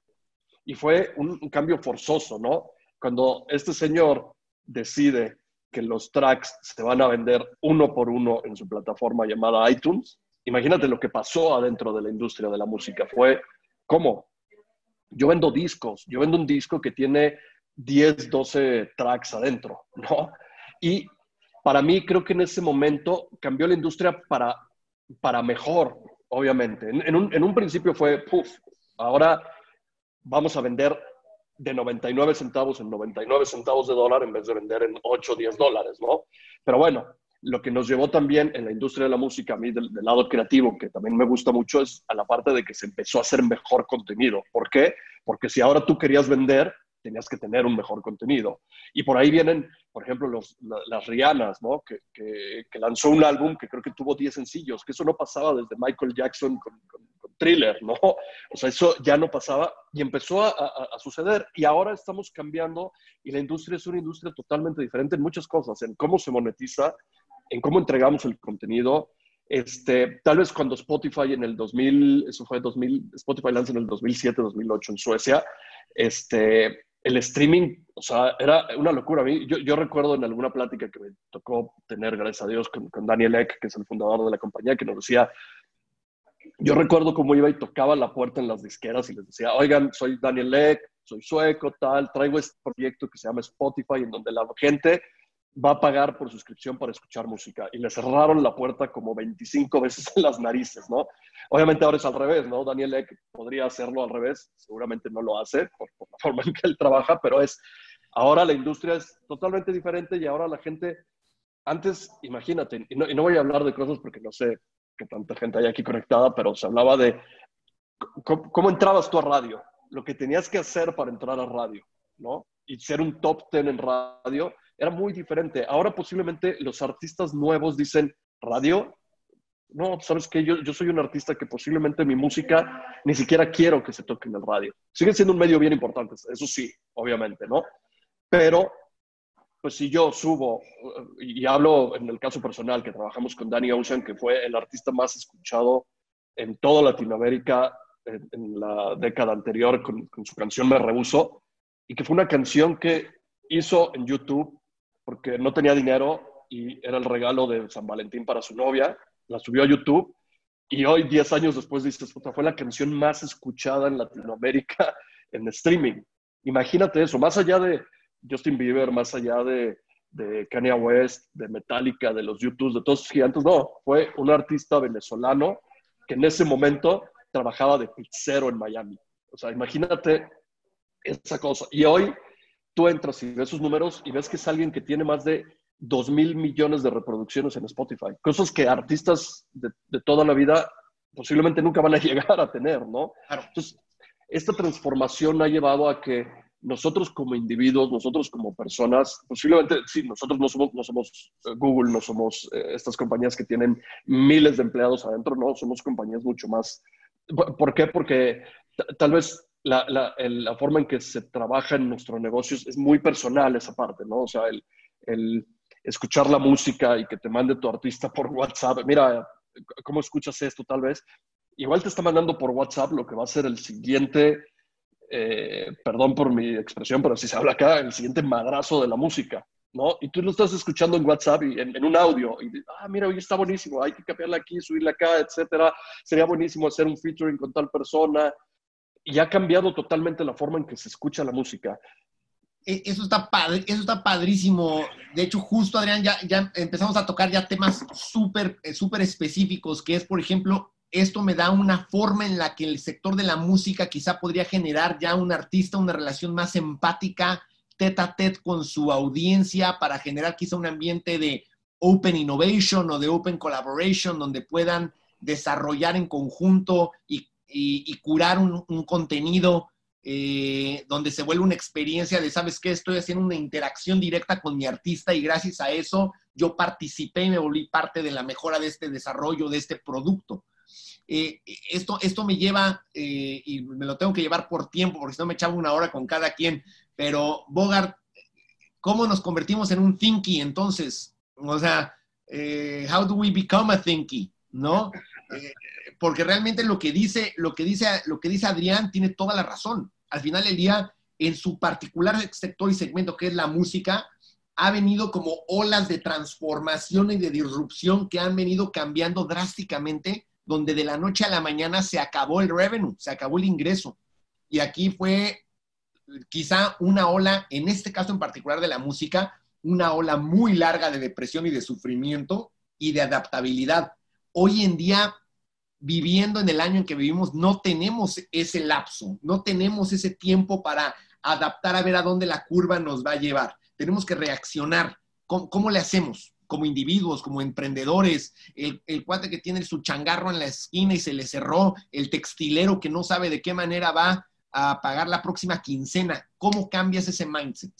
Y fue un, cambio forzoso, ¿no? Cuando este señor decide que los tracks se van a vender uno por uno en su plataforma llamada iTunes, imagínate lo que pasó adentro de la industria de la música. Fue, ¿cómo? Yo vendo discos, yo vendo un disco que tiene 10, 12 tracks adentro, ¿no? Y para mí creo que en ese momento cambió la industria para, para mejor, obviamente. En, un, principio fue, puff, ahora vamos a vender de 99 centavos en 99 centavos de dólar en vez de vender en 8 o 10 dólares, ¿no? Pero bueno, lo que nos llevó también en la industria de la música, a mí del, del, lado creativo, que también me gusta mucho, es a la parte de que se empezó a hacer mejor contenido. ¿Por qué? Porque si ahora tú querías vender, tenías que tener un mejor contenido. Y por ahí vienen, por ejemplo, los, las Rihannas, ¿no? Que, que, lanzó un álbum que creo que tuvo 10 sencillos, que eso no pasaba desde Michael Jackson con, Thriller, ¿no? O sea, eso ya no pasaba y empezó a, a, suceder. Y ahora estamos cambiando y la industria es una industria totalmente diferente en muchas cosas, en cómo se monetiza, en cómo entregamos el contenido. Este, tal vez cuando Spotify en el 2000, eso fue 2000, Spotify lanzó en el 2007, 2008 en Suecia, este, el streaming, o sea, era una locura. A mí, yo, yo, recuerdo en alguna plática que me tocó tener, gracias a Dios, con, Daniel Eck, que es el fundador de la compañía, que nos decía, yo recuerdo cómo iba y tocaba la puerta en las disqueras y les decía, oigan, soy Daniel Eck, soy sueco, tal, traigo este proyecto que se llama Spotify, en donde la gente va a pagar por suscripción para escuchar música. Y le cerraron la puerta como 25 veces en las narices, ¿no? Obviamente ahora es al revés, ¿no? Daniel Eck podría hacerlo al revés, seguramente no lo hace por, la forma en que él trabaja, pero es, ahora la industria es totalmente diferente y ahora la gente, antes, imagínate, y no, voy a hablar de cosas porque no sé qué tanta gente hay aquí conectada, pero se hablaba de cómo, cómo entrabas tú a radio, lo que tenías que hacer para entrar a radio, ¿no? Y ser un top ten en radio era muy diferente. Ahora posiblemente los artistas nuevos dicen, radio, no, sabes que yo, yo soy un artista que posiblemente mi música ni siquiera quiero que se toque en el radio. Sigue siendo un medio bien importante, eso sí, obviamente, ¿no? Pero, pues si yo subo, y hablo en el caso personal, que trabajamos con Danny Ocean, que fue el artista más escuchado en toda Latinoamérica en, la década anterior con, con su canción Me Rehuso, y que fue una canción que hizo en YouTube porque no tenía dinero y era el regalo de San Valentín para su novia. La subió a YouTube y hoy, 10 años después, dices, puta, fue la canción más escuchada en Latinoamérica (laughs) en streaming. Imagínate eso, más allá de Justin Bieber, más allá de de Kanye West, de Metallica, de los YouTube, de todos esos gigantes. No, fue un artista venezolano que en ese momento trabajaba de pizzero en Miami. O sea, imagínate esa cosa. Y hoy tú entras y ves sus números y ves que es alguien que tiene más de 2 mil millones de reproducciones en Spotify. Cosas que artistas de, toda la vida posiblemente nunca van a (laughs) llegar a tener, ¿no? Entonces, esta transformación ha llevado a que nosotros como individuos, nosotros como personas, posiblemente, sí, nosotros no somos, no somos eh, Google, no somos eh, estas compañías que tienen miles de empleados adentro, no, somos compañías mucho más. ¿Por qué? Porque tal vez la, la, la, forma en que se trabaja en nuestro negocio es, muy personal esa parte, ¿no? O sea, el, el, escuchar la música y que te mande tu artista por WhatsApp, mira, ¿cómo escuchas esto tal vez? Igual te está mandando por WhatsApp lo que va a ser el siguiente eh, perdón por mi expresión, pero si se habla acá, el siguiente madrazo de la música, ¿no? Y tú lo estás escuchando en WhatsApp y en, un audio, y ah, mira, hoy está buenísimo, hay que cambiarla aquí, subirla acá, etcétera. Sería buenísimo hacer un featuring con tal persona. Y ha cambiado totalmente la forma en que se escucha la música. E, eso está, padre, eso está padrísimo. De hecho, justo, Adrián, ya, ya empezamos a tocar ya temas súper eh, súper específicos, que es, por ejemplo, esto me da una forma en la que el sector de la música quizá podría generar ya un artista una relación más empática, tete a tete con su audiencia para generar quizá un ambiente de open innovation o de open collaboration donde puedan desarrollar en conjunto y, curar un, contenido eh, donde se vuelve una experiencia de, ¿sabes qué? Estoy haciendo una interacción directa con mi artista y gracias a eso yo participé y me volví parte de la mejora de este desarrollo, de este producto. Eh, esto, esto me lleva, eh, y me lo tengo que llevar por tiempo, porque si no me echaba una hora con cada quien, pero Bogart, ¿cómo nos convertimos en un thinky entonces? O sea, eh, how do we become a thinky? ¿No? Porque realmente lo que dice, lo que dice, lo que dice Adrián tiene toda la razón. Al final del día, en su particular sector y segmento que es la música, ha venido como olas de transformación y de disrupción que han venido cambiando drásticamente donde de la noche a la mañana se acabó el revenue, se acabó el ingreso. Y aquí fue quizá una ola, en este caso en particular de la música, una ola muy larga de depresión y de sufrimiento y de adaptabilidad. Hoy en día, viviendo en el año en que vivimos, no tenemos ese lapso, no tenemos ese tiempo para adaptar a ver a dónde la curva nos va a llevar. Tenemos que reaccionar. cómo le hacemos? como individuos, como emprendedores, el, cuate que tiene su changarro en la esquina y se le cerró, el textilero que no sabe de qué manera va a pagar la próxima quincena. ¿Cómo cambias ese mindset?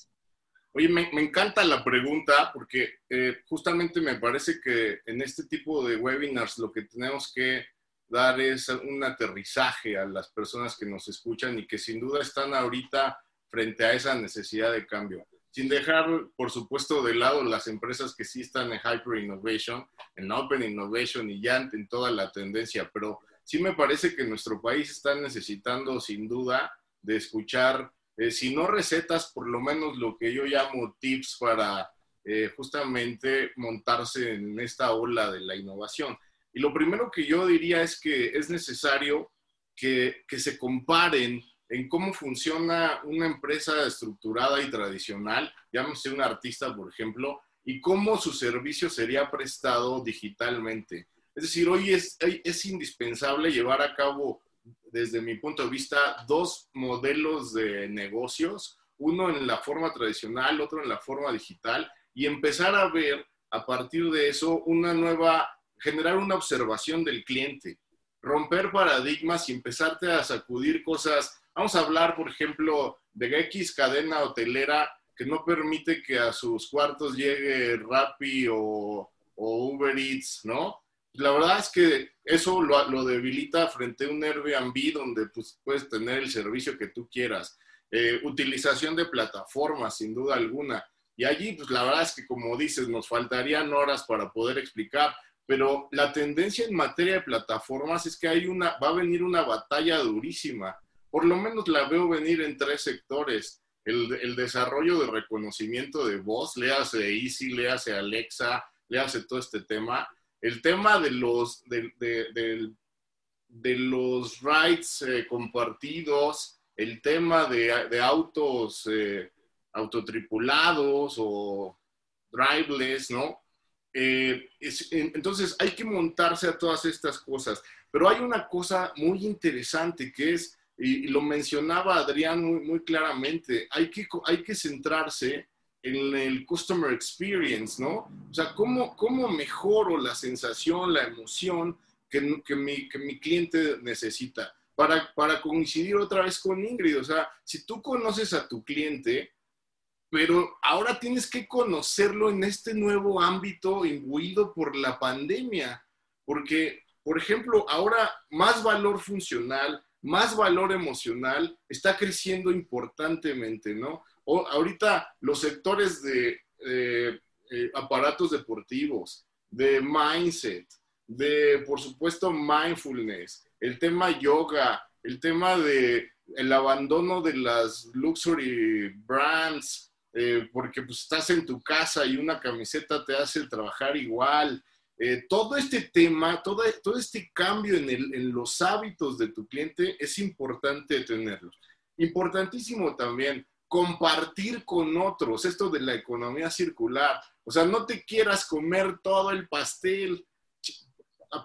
Oye, me, encanta la pregunta porque eh, justamente me parece que en este tipo de webinars lo que tenemos que dar es un aterrizaje a las personas que nos escuchan y que sin duda están ahorita frente a esa necesidad de cambio. Sin dejar, por supuesto, de lado las empresas que sí están en Hyper Innovation, en Open Innovation y ya en toda la tendencia, pero sí me parece que nuestro país está necesitando, sin duda, de escuchar, eh, si no recetas, por lo menos lo que yo llamo tips para eh, justamente montarse en esta ola de la innovación. Y lo primero que yo diría es que es necesario que, que se comparen en cómo funciona una empresa estructurada y tradicional, llámese un artista, por ejemplo, y cómo su servicio sería prestado digitalmente. Es decir, hoy es, es indispensable llevar a cabo, desde mi punto de vista, dos modelos de negocios, uno en la forma tradicional, otro en la forma digital, y empezar a ver a partir de eso una nueva, generar una observación del cliente, romper paradigmas y empezarte a sacudir cosas Vamos a hablar, por ejemplo, de X cadena hotelera que no permite que a sus cuartos llegue Rappi o, Uber Eats, ¿no? La verdad es que eso lo, debilita frente a un Airbnb donde pues, puedes tener el servicio que tú quieras. Eh, utilización de plataformas, sin duda alguna. Y allí, pues la verdad es que, como dices, nos faltarían horas para poder explicar, pero la tendencia en materia de plataformas es que hay una, va a venir una batalla durísima por lo menos la veo venir en tres sectores. El, desarrollo de reconocimiento de voz, le hace Easy, le hace Alexa, le hace todo este tema. El tema de los, de, de, los rights eh, compartidos, el tema de, autos eh, autotripulados o driveless, ¿no? Eh, entonces hay que montarse a todas estas cosas. Pero hay una cosa muy interesante que es, y, lo mencionaba Adrián muy, muy, claramente, hay que, hay que centrarse en el customer experience, ¿no? O sea, ¿cómo, cómo mejoro la sensación, la emoción que, que, mi, que mi cliente necesita? Para, para coincidir otra vez con Ingrid, o sea, si tú conoces a tu cliente, pero ahora tienes que conocerlo en este nuevo ámbito imbuido por la pandemia, porque, por ejemplo, ahora más valor funcional, más valor emocional está creciendo importantemente, ¿no? O, ahorita los sectores de eh, aparatos deportivos, de mindset, de, por supuesto, mindfulness, el tema yoga, el tema de el abandono de las luxury brands, eh, porque pues, estás en tu casa y una camiseta te hace trabajar igual. Eh, todo este tema, todo, todo este cambio en, en, los hábitos de tu cliente es importante tenerlo. Importantísimo también compartir con otros, esto de la economía circular. O sea, no te quieras comer todo el pastel.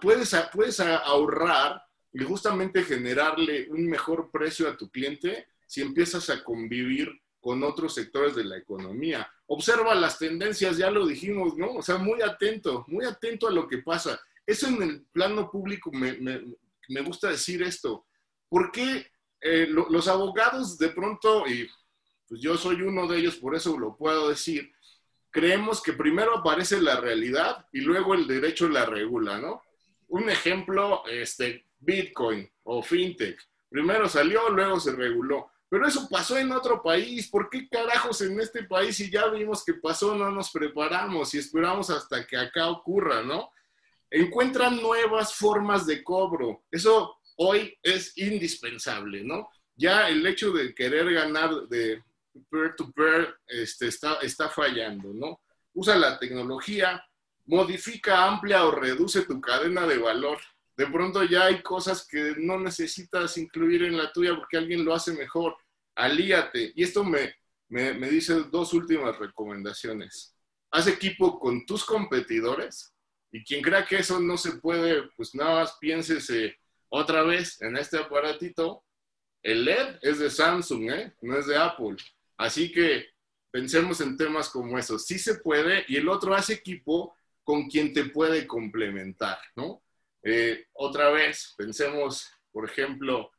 Puedes, puedes ahorrar y justamente generarle un mejor precio a tu cliente si empiezas a convivir con otros sectores de la economía. Observa las tendencias, ya lo dijimos, ¿no? O sea, muy atento, muy atento a lo que pasa. Eso en el plano público me, me, gusta decir esto. ¿Por qué eh, los abogados de pronto, y pues yo soy uno de ellos, por eso lo puedo decir, creemos que primero aparece la realidad y luego el derecho la regula, ¿no? Un ejemplo, este, Bitcoin o FinTech. Primero salió, luego se reguló. Pero eso pasó en otro país. ¿Por qué carajos en este país si ya vimos que pasó no nos preparamos y esperamos hasta que acá ocurra, ¿no? Encuentran nuevas formas de cobro. Eso hoy es indispensable, ¿no? Ya el hecho de querer ganar de peer-to-peer este, está, está fallando, ¿no? Usa la tecnología, modifica, amplia o reduce tu cadena de valor de pronto ya hay cosas que no necesitas incluir en la tuya porque alguien lo hace mejor. Alíate. Y esto me, me, dice dos últimas recomendaciones. Haz equipo con tus competidores y quien crea que eso no se puede, pues nada más piénsese otra vez en este aparatito. El LED es de Samsung, ¿eh? no es de Apple. Así que pensemos en temas como esos. Sí se puede y el otro hace equipo con quien te puede complementar, ¿no? Eh, otra vez, pensemos, por ejemplo,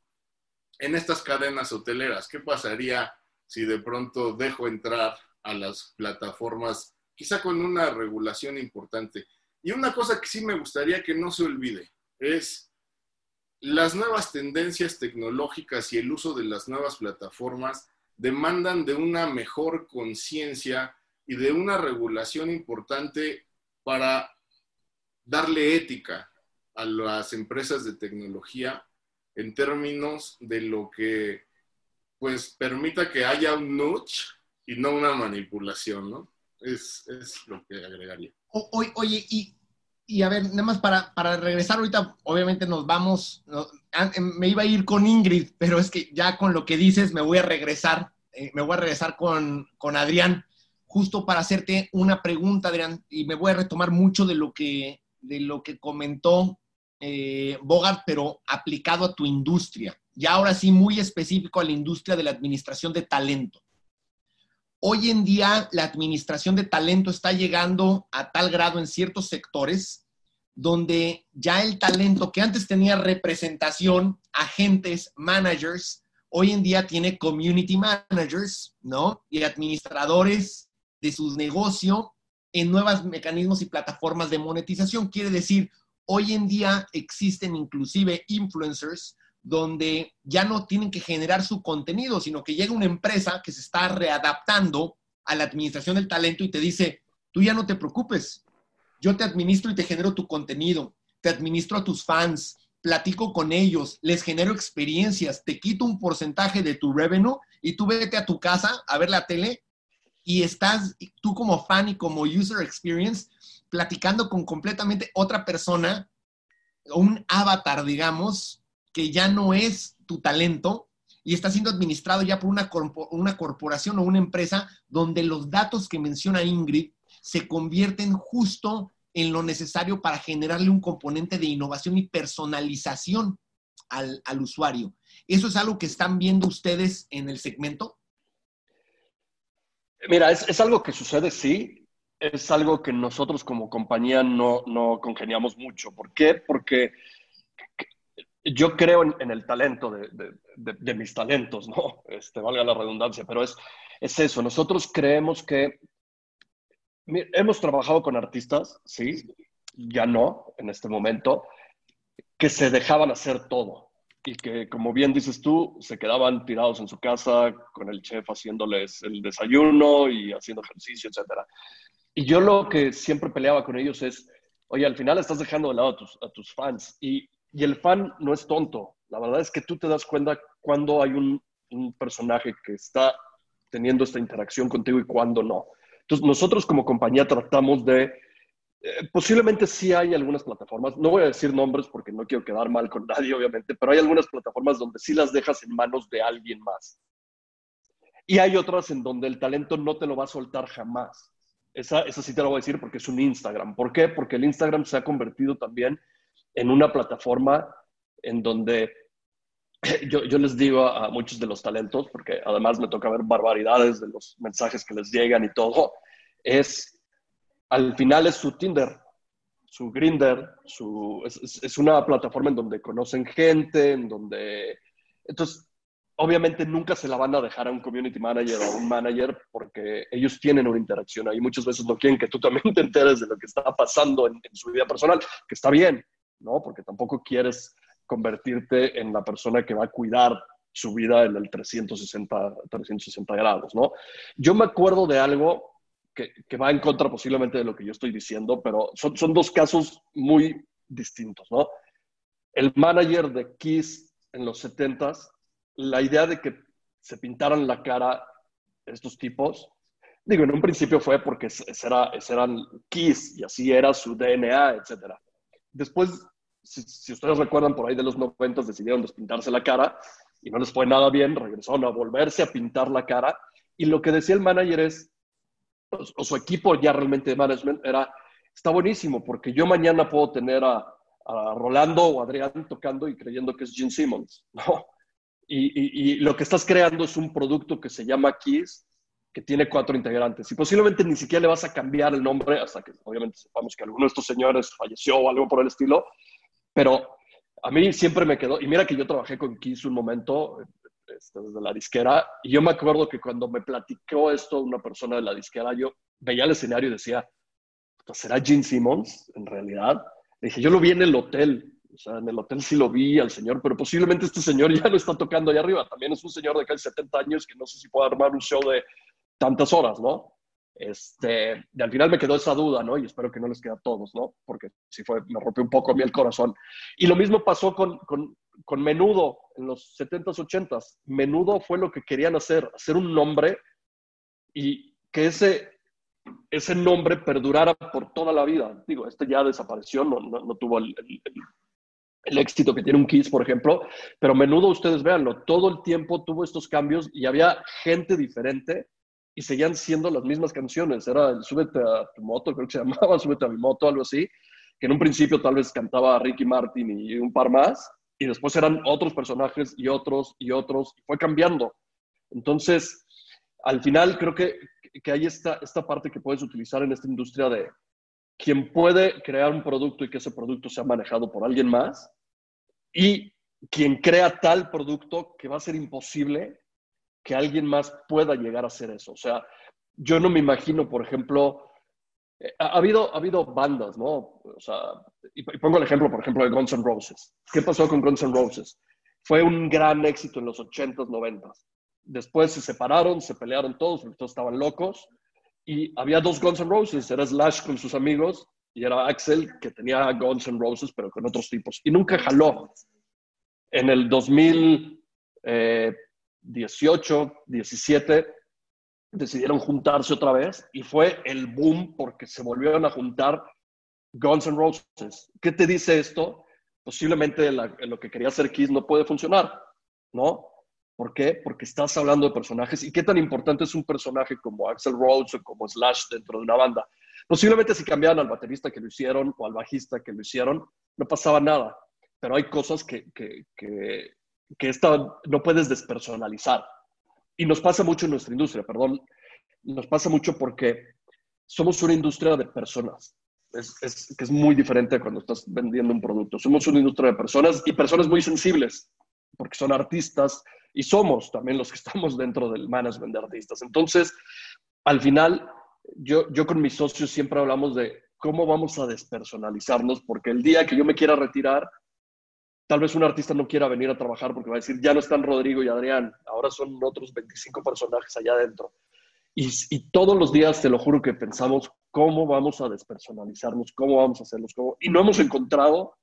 en estas cadenas hoteleras. ¿Qué pasaría si de pronto dejo entrar a las plataformas, quizá con una regulación importante? Y una cosa que sí me gustaría que no se olvide es las nuevas tendencias tecnológicas y el uso de las nuevas plataformas demandan de una mejor conciencia y de una regulación importante para darle ética a las empresas de tecnología en términos de lo que pues permita que haya un nudge y no una manipulación, ¿no? Es, lo que agregaría. oye, y, y, a ver, nada más para, para, regresar ahorita, obviamente nos vamos, me iba a ir con Ingrid, pero es que ya con lo que dices me voy a regresar, eh, me voy a regresar con, con Adrián, justo para hacerte una pregunta, Adrián, y me voy a retomar mucho de lo que, de lo que comentó eh, Bogart, pero aplicado a tu industria. Y ahora sí, muy específico a la industria de la administración de talento. Hoy en día, la administración de talento está llegando a tal grado en ciertos sectores donde ya el talento que antes tenía representación, agentes, managers, hoy en día tiene community managers, ¿no? Y administradores de sus negocios en nuevos mecanismos y plataformas de monetización. Quiere decir, Hoy en día existen inclusive influencers donde ya no tienen que generar su contenido, sino que llega una empresa que se está readaptando a la administración del talento y te dice, tú ya no te preocupes, yo te administro y te genero tu contenido, te administro a tus fans, platico con ellos, les genero experiencias, te quito un porcentaje de tu revenue y tú vete a tu casa a ver la tele y estás tú como fan y como user experience platicando con completamente otra persona, un avatar, digamos, que ya no es tu talento y está siendo administrado ya por una, una corporación o una empresa donde los datos que menciona Ingrid se convierten justo en lo necesario para generarle un componente de innovación y personalización al, al usuario. ¿Eso es algo que están viendo ustedes en el segmento? Mira, es, es, algo que sucede, sí. Es algo que nosotros como compañía no, no congeniamos mucho. ¿Por qué? Porque yo creo en, el talento de, de, de, mis talentos, ¿no? Este, valga la redundancia, pero es, es eso. Nosotros creemos que hemos trabajado con artistas, sí, ya no en este momento, que se dejaban hacer todo y que, como bien dices tú, se quedaban tirados en su casa con el chef haciéndoles el desayuno y haciendo ejercicio, etc. Y yo lo que siempre peleaba con ellos es, oye, al final estás dejando de lado a tus, a tus fans y, y, el fan no es tonto. La verdad es que tú te das cuenta cuando hay un, un personaje que está teniendo esta interacción contigo y cuando no. Entonces, nosotros como compañía tratamos de eh, posiblemente sí hay algunas plataformas, no voy a decir nombres porque no quiero quedar mal con (laughs) nadie, obviamente, pero hay algunas plataformas donde sí las dejas en manos de alguien más. Y hay otras en donde el talento no te lo va a soltar jamás. Esa, esa sí te lo voy a decir porque es un Instagram. ¿Por qué? Porque el Instagram se ha convertido también en una plataforma en donde (coughs) yo, yo, les digo a, a, muchos de los talentos, porque además me toca ver barbaridades de los mensajes que les llegan y todo, es al final es su Tinder, su Grinder, su, es, es, una plataforma en donde conocen gente, en donde... Entonces, obviamente nunca se la van a dejar a un community manager o a un manager porque ellos tienen una interacción ahí. Muchas veces no quieren que tú también te enteres de lo que está pasando en, en su vida personal, que está bien, ¿no? Porque tampoco quieres convertirte en la persona que va a cuidar su vida en el 360, 360 grados, ¿no? Yo me acuerdo de algo que, que, va en contra posiblemente de lo que yo estoy diciendo, pero son, son dos casos muy distintos, ¿no? El manager de Kiss en los 70s, la idea de que se pintaran la cara estos tipos, digo, en un principio fue porque ese era, eran Kiss y así era su DNA, etc. Después, si, si, ustedes recuerdan, por ahí de los 90 decidieron despintarse la cara y no les fue nada bien, regresaron a volverse a pintar la cara. Y lo que decía el manager es, o su equipo ya realmente de management era, está buenísimo, porque yo mañana puedo tener a, a Rolando o Adrián tocando y creyendo que es Gene Simmons, (laughs) ¿no? Y, y, y, lo que estás creando es un producto que se llama Kiss, que tiene cuatro integrantes. Y posiblemente ni siquiera le vas a cambiar el nombre hasta que obviamente sepamos que alguno de estos señores falleció o algo por el estilo. Pero a mí siempre me quedó, y mira que yo trabajé con Kiss un momento, este, desde la disquera. Y yo me acuerdo que cuando me platicó esto una persona de la disquera, yo veía el escenario y decía, ¿será Gene Simmons en realidad? Le dije, yo lo vi en el hotel. O sea, en el hotel sí lo vi al señor, pero posiblemente este señor ya lo está tocando allá arriba. También es un señor de casi 70 años que no sé si puede armar un show de tantas horas, ¿no? Este, y al final me quedó esa duda, ¿no? Y espero que no les quede a todos, ¿no? Porque si fue, me rompió un poco a mí el corazón. Y lo mismo pasó con, con, con Menudo en los 70s, 80s. Menudo fue lo que querían hacer, hacer un nombre y que ese, ese nombre perdurara por toda la vida. Digo, este ya desapareció, no, no, tuvo el, el, el, éxito que tiene un Kiss, por ejemplo, pero Menudo, ustedes véanlo, todo el tiempo tuvo estos cambios y había gente diferente y seguían siendo las mismas canciones. Era el Súbete a tu moto, creo que se (laughs) llamaba Súbete a mi moto, algo así, que en un principio tal vez cantaba Ricky Martin y un par más, y después eran otros personajes y otros y otros, y fue cambiando. Entonces, al final creo que, que hay esta, esta parte que puedes utilizar en esta industria de quien puede crear un producto y que ese producto sea manejado por alguien más, y quien crea tal producto que va a ser imposible que alguien más pueda llegar a hacer eso. O sea, yo no me imagino, por ejemplo, eh, ha, habido, ha habido bandas, ¿no? O sea, y, pongo el ejemplo, por ejemplo, de Guns N' Roses. ¿Qué pasó con Guns N' Roses? Fue un gran éxito en los 80s, 90s. Después se separaron, se pelearon todos, porque todos estaban locos. Y había dos Guns N' Roses, era Slash con sus amigos y era Axel, que tenía Guns N' Roses, pero con otros tipos. Y nunca jaló. En el 2000... Eh, 18, 17, decidieron juntarse otra vez y fue el boom porque se volvieron a juntar Guns N' Roses. ¿Qué te dice esto? Posiblemente lo que quería hacer Kiss no puede funcionar, ¿no? ¿Por qué? Porque estás hablando de personajes y qué tan importante es un personaje como Axel Rhodes o como Slash dentro de una banda. Posiblemente si cambiaban al baterista que lo hicieron o al bajista que lo hicieron, no pasaba nada. Pero hay cosas que, que, que esta, no puedes despersonalizar. Y nos pasa mucho en nuestra industria, perdón. Nos pasa mucho porque somos una industria de personas. Es, es, que es muy diferente cuando estás vendiendo un producto. Somos una industria de personas y personas muy sensibles, porque son artistas y somos también los que (laughs) estamos dentro del management de artistas. Entonces, al final, yo, yo con mis socios siempre hablamos de cómo vamos a despersonalizarnos, porque el día que yo me quiera retirar, tal vez un artista no quiera venir a trabajar porque va a decir, ya no están Rodrigo y Adrián, ahora son otros 25 personajes allá adentro. Y, y, todos los días, te lo juro que pensamos cómo vamos a despersonalizarnos, cómo vamos a hacerlos, cómo... y no hemos encontrado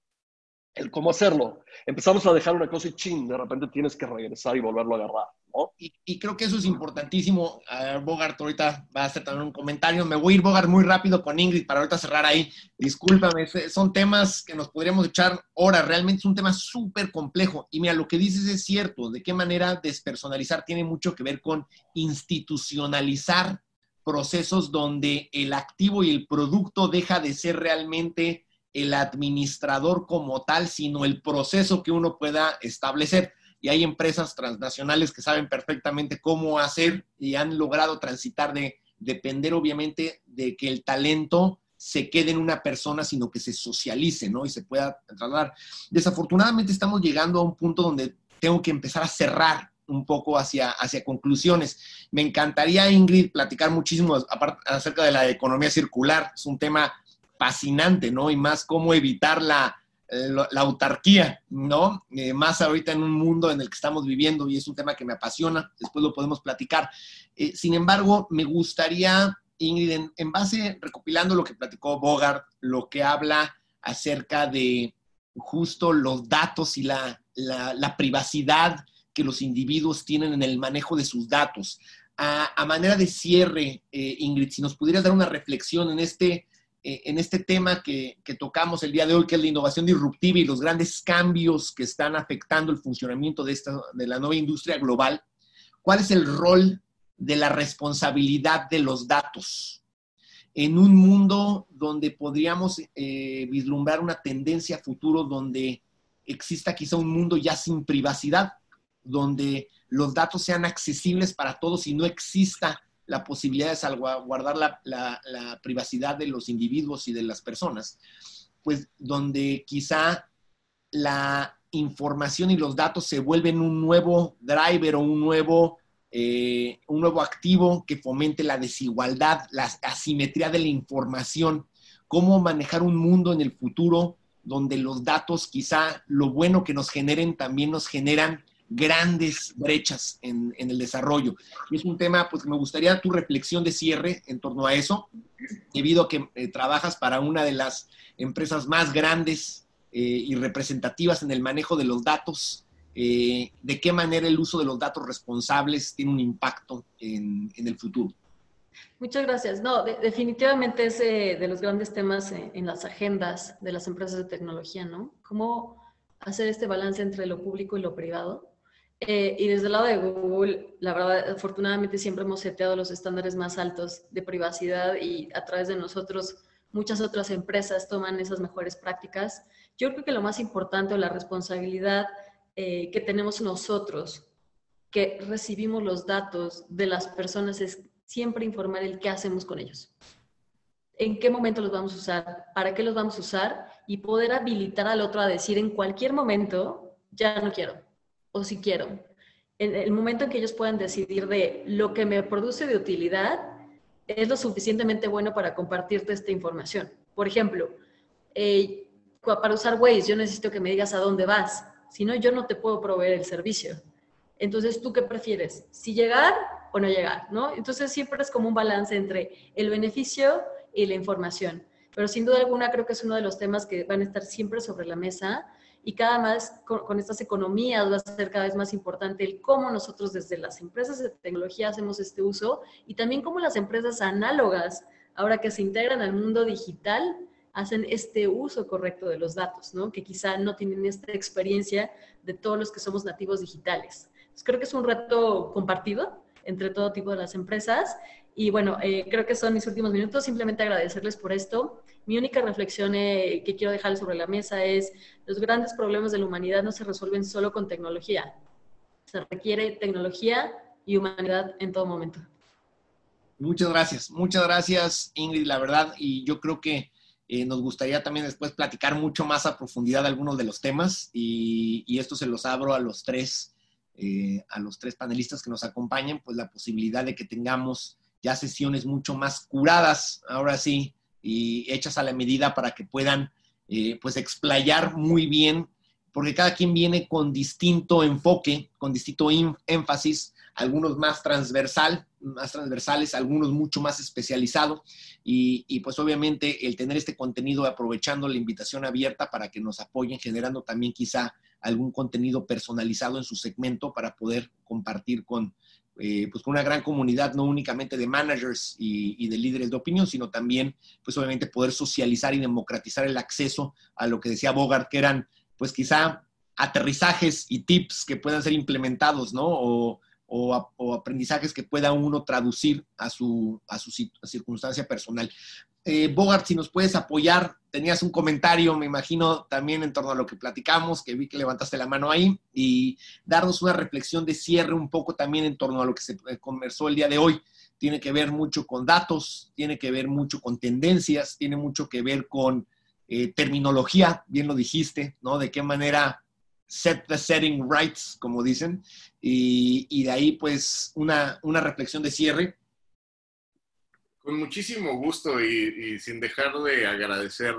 el cómo hacerlo. Empezamos a dejar una cosa y chin, de repente tienes que regresar y volverlo a agarrar. ¿no? Y, y, creo que eso es importantísimo. A Bogart ahorita va a hacer también un comentario. Me voy a ir, Bogart, muy rápido con Ingrid para ahorita cerrar ahí. Discúlpame, son temas que nos podríamos echar horas. Realmente es un tema súper complejo. Y mira, lo que dices es cierto. De qué manera despersonalizar tiene mucho que ver con institucionalizar procesos donde el activo y el producto deja de ser realmente el administrador como tal, sino el proceso que uno pueda establecer. Y hay empresas transnacionales que saben perfectamente cómo hacer y han logrado transitar de depender obviamente de que el talento se quede en una persona, sino que se socialice, ¿no? Y se pueda trasladar. Desafortunadamente estamos llegando a un punto donde tengo que empezar a cerrar un poco hacia, hacia conclusiones. Me encantaría, Ingrid, platicar muchísimo acerca de la economía circular. Es un tema fascinante, ¿no? Y más cómo evitar la, la, autarquía, ¿no? Eh, más ahorita en un mundo en el que estamos viviendo y es un tema que me apasiona. Después lo podemos platicar. Eh, sin embargo, me gustaría, Ingrid, en, en base, recopilando lo que platicó Bogart, lo que habla acerca de justo los datos y la, la, privacidad que los individuos tienen en el manejo de sus datos. A, a manera de cierre, eh, Ingrid, si nos pudieras dar una reflexión en este, eh, en este tema que, que, tocamos el día de hoy, que es la innovación disruptiva y los grandes cambios que están afectando el funcionamiento de, esta, de la nueva industria global, ¿cuál es el rol de la responsabilidad de los datos? En un mundo donde podríamos eh, vislumbrar una tendencia futuro donde exista quizá un mundo ya sin privacidad, donde los datos sean accesibles para todos y no exista la posibilidad de salvaguardar la, privacidad de los individuos y de las personas, pues donde quizá la información y los datos se vuelven un nuevo driver o un nuevo, eh, un nuevo activo que fomente la desigualdad, la asimetría de la información, cómo manejar un mundo en el futuro donde los datos quizá lo bueno que nos generen también nos generan grandes brechas en, el desarrollo. Y es un tema, pues, que me gustaría tu reflexión de cierre en torno a eso, debido a que eh, trabajas para una de las empresas más grandes eh, y representativas en el manejo de los datos. Eh, ¿De qué manera el uso de los datos responsables tiene un impacto en, el futuro? Muchas gracias. No, de, definitivamente es de los grandes temas en las agendas de las empresas de tecnología, ¿no? ¿Cómo hacer este balance entre lo público y lo privado? Eh, y desde el lado de Google, la verdad, afortunadamente siempre hemos seteado los estándares más altos de privacidad y a través de nosotros muchas otras empresas toman esas mejores prácticas. Yo creo que lo más importante o la responsabilidad eh, que tenemos nosotros, que recibimos los datos de las personas, es siempre informar el qué hacemos con ellos. En qué momento los vamos a usar, para qué los vamos a usar y poder habilitar al otro a decir en cualquier momento, ya no quiero o si quiero. En el momento en que ellos puedan decidir de lo que me produce de utilidad es lo suficientemente bueno para compartirte esta información. Por ejemplo, eh, para usar Waze yo necesito que me digas a dónde vas, si no yo no te puedo proveer el servicio. Entonces, ¿tú qué prefieres? ¿Si llegar o no llegar? ¿no? Entonces, siempre es como un balance entre el beneficio y la información. Pero sin duda alguna creo que es uno de los temas que van a estar siempre sobre la mesa y cada más con, con, estas economías va a ser cada vez más importante el cómo nosotros desde las empresas de tecnología hacemos este uso y también cómo las empresas análogas, ahora que se integran al mundo digital, hacen este uso correcto de los datos, ¿no? que quizá no tienen esta experiencia de todos los que somos nativos digitales. Entonces, creo que es un reto compartido entre todo tipo de las empresas Y bueno, eh, creo que son mis últimos minutos. Simplemente agradecerles por esto. Mi única reflexión eh, que quiero dejar sobre la mesa es, los grandes problemas de la humanidad no se resuelven solo con tecnología. Se requiere tecnología y humanidad en todo momento. Muchas gracias, muchas gracias Ingrid, la verdad, y yo creo que eh, nos gustaría también después platicar mucho más a profundidad algunos de los temas y, y esto se los abro a los tres, a los tres panelistas que nos acompañan, pues la posibilidad de que tengamos ya sesiones mucho más curadas, ahora sí, y hechas a la medida para que puedan eh, pues explayar muy bien, porque cada quien viene con distinto enfoque, con distinto énfasis, algunos más transversal, más transversales, algunos mucho más especializados, y, y, pues obviamente el tener este contenido aprovechando la invitación abierta para que nos apoyen, generando también quizá algún contenido personalizado en su segmento para poder compartir con, eh, pues con una gran comunidad, no únicamente de managers y, de líderes de opinión, sino también, pues obviamente poder socializar y democratizar el acceso a lo que decía Bogart, que eran, pues quizá aterrizajes y tips que puedan ser implementados, ¿no? O, o, o aprendizajes que pueda uno traducir a su, a su circunstancia personal. Eh, Bogart, si nos puedes apoyar, tenías un comentario, me imagino, también en torno a lo que platicamos, que vi que levantaste la mano ahí, y darnos una reflexión de cierre un poco también en torno a lo que se conversó el día de hoy. Tiene que ver mucho con datos, tiene que ver mucho con tendencias, tiene mucho que ver con eh, terminología, bien lo dijiste, ¿no? De qué manera set the setting rights, como dicen, y, de ahí pues una reflexión de cierre con muchísimo gusto y, y, sin dejar de agradecer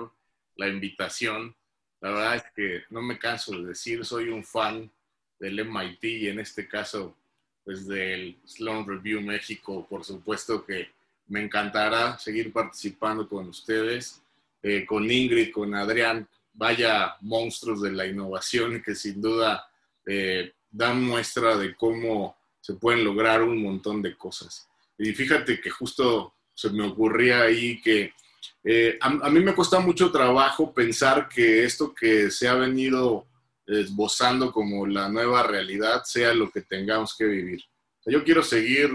la invitación. La verdad es que no me canso de decir, soy un fan del MIT y en este caso, pues del Sloan Review México. Por supuesto que me encantará seguir participando con ustedes, eh, con Ingrid, con Adrián. Vaya monstruos de la innovación que sin duda eh, dan muestra de cómo se pueden lograr un montón de cosas. Y fíjate que justo se me ocurría ahí que eh, a, mí me cuesta mucho trabajo pensar que esto que se ha venido esbozando como la nueva realidad sea lo que tengamos que vivir. Yo quiero seguir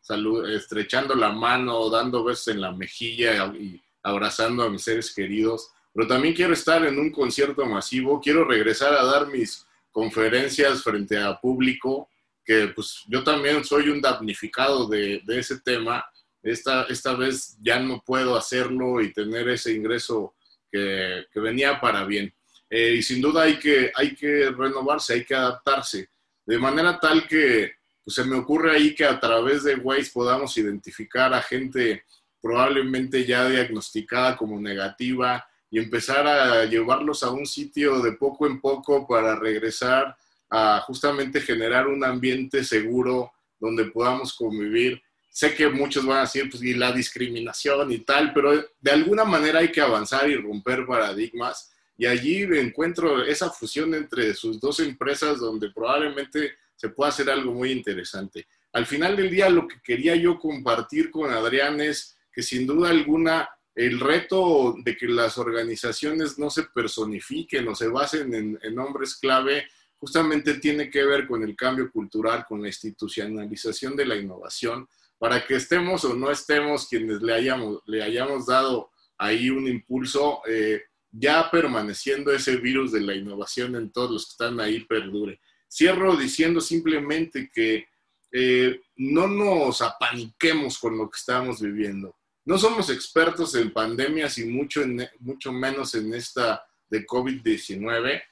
salud, estrechando la mano, dando besos en la mejilla y abrazando a mis seres queridos, pero también quiero estar en un concierto masivo, quiero regresar a dar mis conferencias frente a público, que pues yo también soy un damnificado de ese tema esta, esta vez ya no puedo hacerlo y tener ese ingreso que, que venía para bien. Eh, y sin duda hay que, hay que renovarse, hay que adaptarse, de manera tal que pues, se me ocurre ahí que a través de Waze podamos identificar a gente probablemente ya diagnosticada como negativa y empezar a llevarlos a un sitio de poco en poco para regresar a justamente generar un ambiente seguro donde podamos convivir sé que muchos van a decir, pues, y la discriminación y tal, pero de alguna manera hay que avanzar y romper paradigmas. Y allí encuentro esa fusión entre sus dos empresas donde probablemente se pueda hacer algo muy interesante. Al final del día, lo que quería yo compartir con Adrián es que sin duda alguna el reto de que las organizaciones no se personifiquen o se basen en, en nombres clave justamente tiene que ver con el cambio cultural, con la institucionalización de la innovación, para que estemos o no estemos quienes le hayamos, le hayamos dado ahí un impulso, eh, ya permaneciendo ese virus de la innovación en todos los que están ahí perdure. Cierro diciendo simplemente que eh, no nos apaniquemos con lo que estamos viviendo. No somos expertos en pandemias y mucho, mucho menos en esta de COVID-19,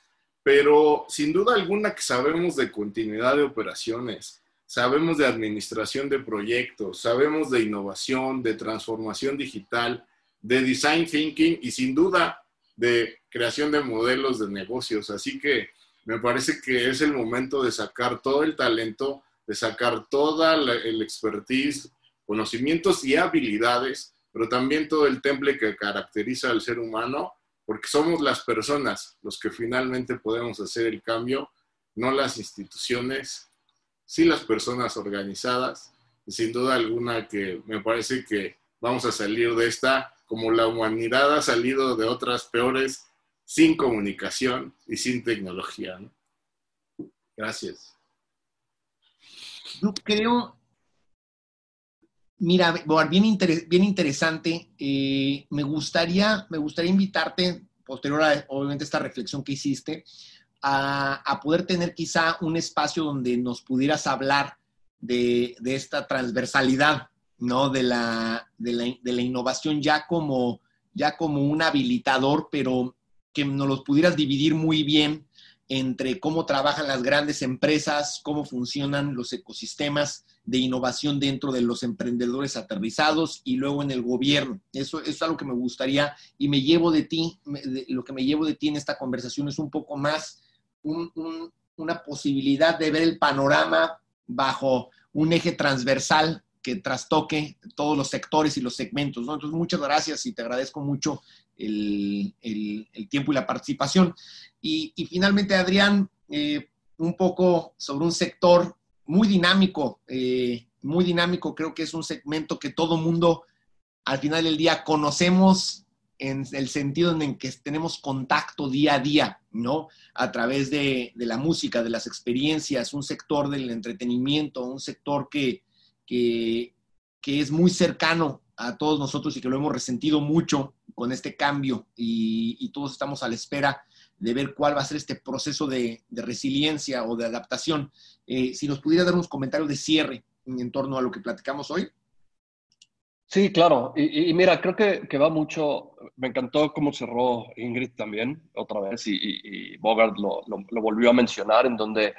pero sin duda alguna que sabemos de continuidad de operaciones, sabemos de administración de proyectos, sabemos de innovación, de transformación digital, de design thinking y sin duda de creación de modelos de negocios. Así que me parece que es el momento de sacar todo el talento, de sacar toda la, el expertise, conocimientos y habilidades, pero también todo el temple que caracteriza al ser humano, porque somos las personas los que finalmente podemos hacer el cambio, no las instituciones, sí las personas organizadas, sin duda alguna que me parece que vamos a salir de esta como la humanidad ha salido de otras peores sin comunicación y sin tecnología. ¿no? Gracias. Yo creo, mira, bien, bien interesante. Eh, me, gustaría, me gustaría invitarte, posterior a, obviamente, esta reflexión que hiciste, a, poder tener quizá un espacio donde nos pudieras hablar de, esta transversalidad, ¿no? De la, de la, innovación ya como, ya como un habilitador, pero que nos los pudieras dividir muy bien entre cómo trabajan las grandes empresas, cómo funcionan los ecosistemas de innovación dentro de los emprendedores aterrizados y luego en el gobierno. Eso, es algo que me gustaría y me llevo de ti, lo que me llevo de ti en esta conversación es un poco más una posibilidad de ver el panorama bajo un eje transversal que trastoque todos los sectores y los segmentos. Entonces, muchas gracias y te agradezco mucho el, tiempo y la participación. Y, finalmente, Adrián, eh, un poco sobre un sector muy dinámico, eh, muy dinámico, creo que es un segmento que todo mundo al final del día conocemos en el sentido en que tenemos contacto día a día, ¿no? A través de, la música, de las experiencias, un sector del entretenimiento, un sector que, que, es muy cercano a todos nosotros y que lo hemos resentido mucho con este cambio y, todos estamos a la espera de ver cuál va a ser este proceso de, resiliencia o de adaptación. Eh, si nos pudiera dar unos comentarios de cierre en torno a lo que platicamos hoy. Sí, claro. Y, mira, creo que, va mucho. Me encantó cómo cerró Ingrid también, otra vez, y, Bogart lo, volvió a mencionar, en donde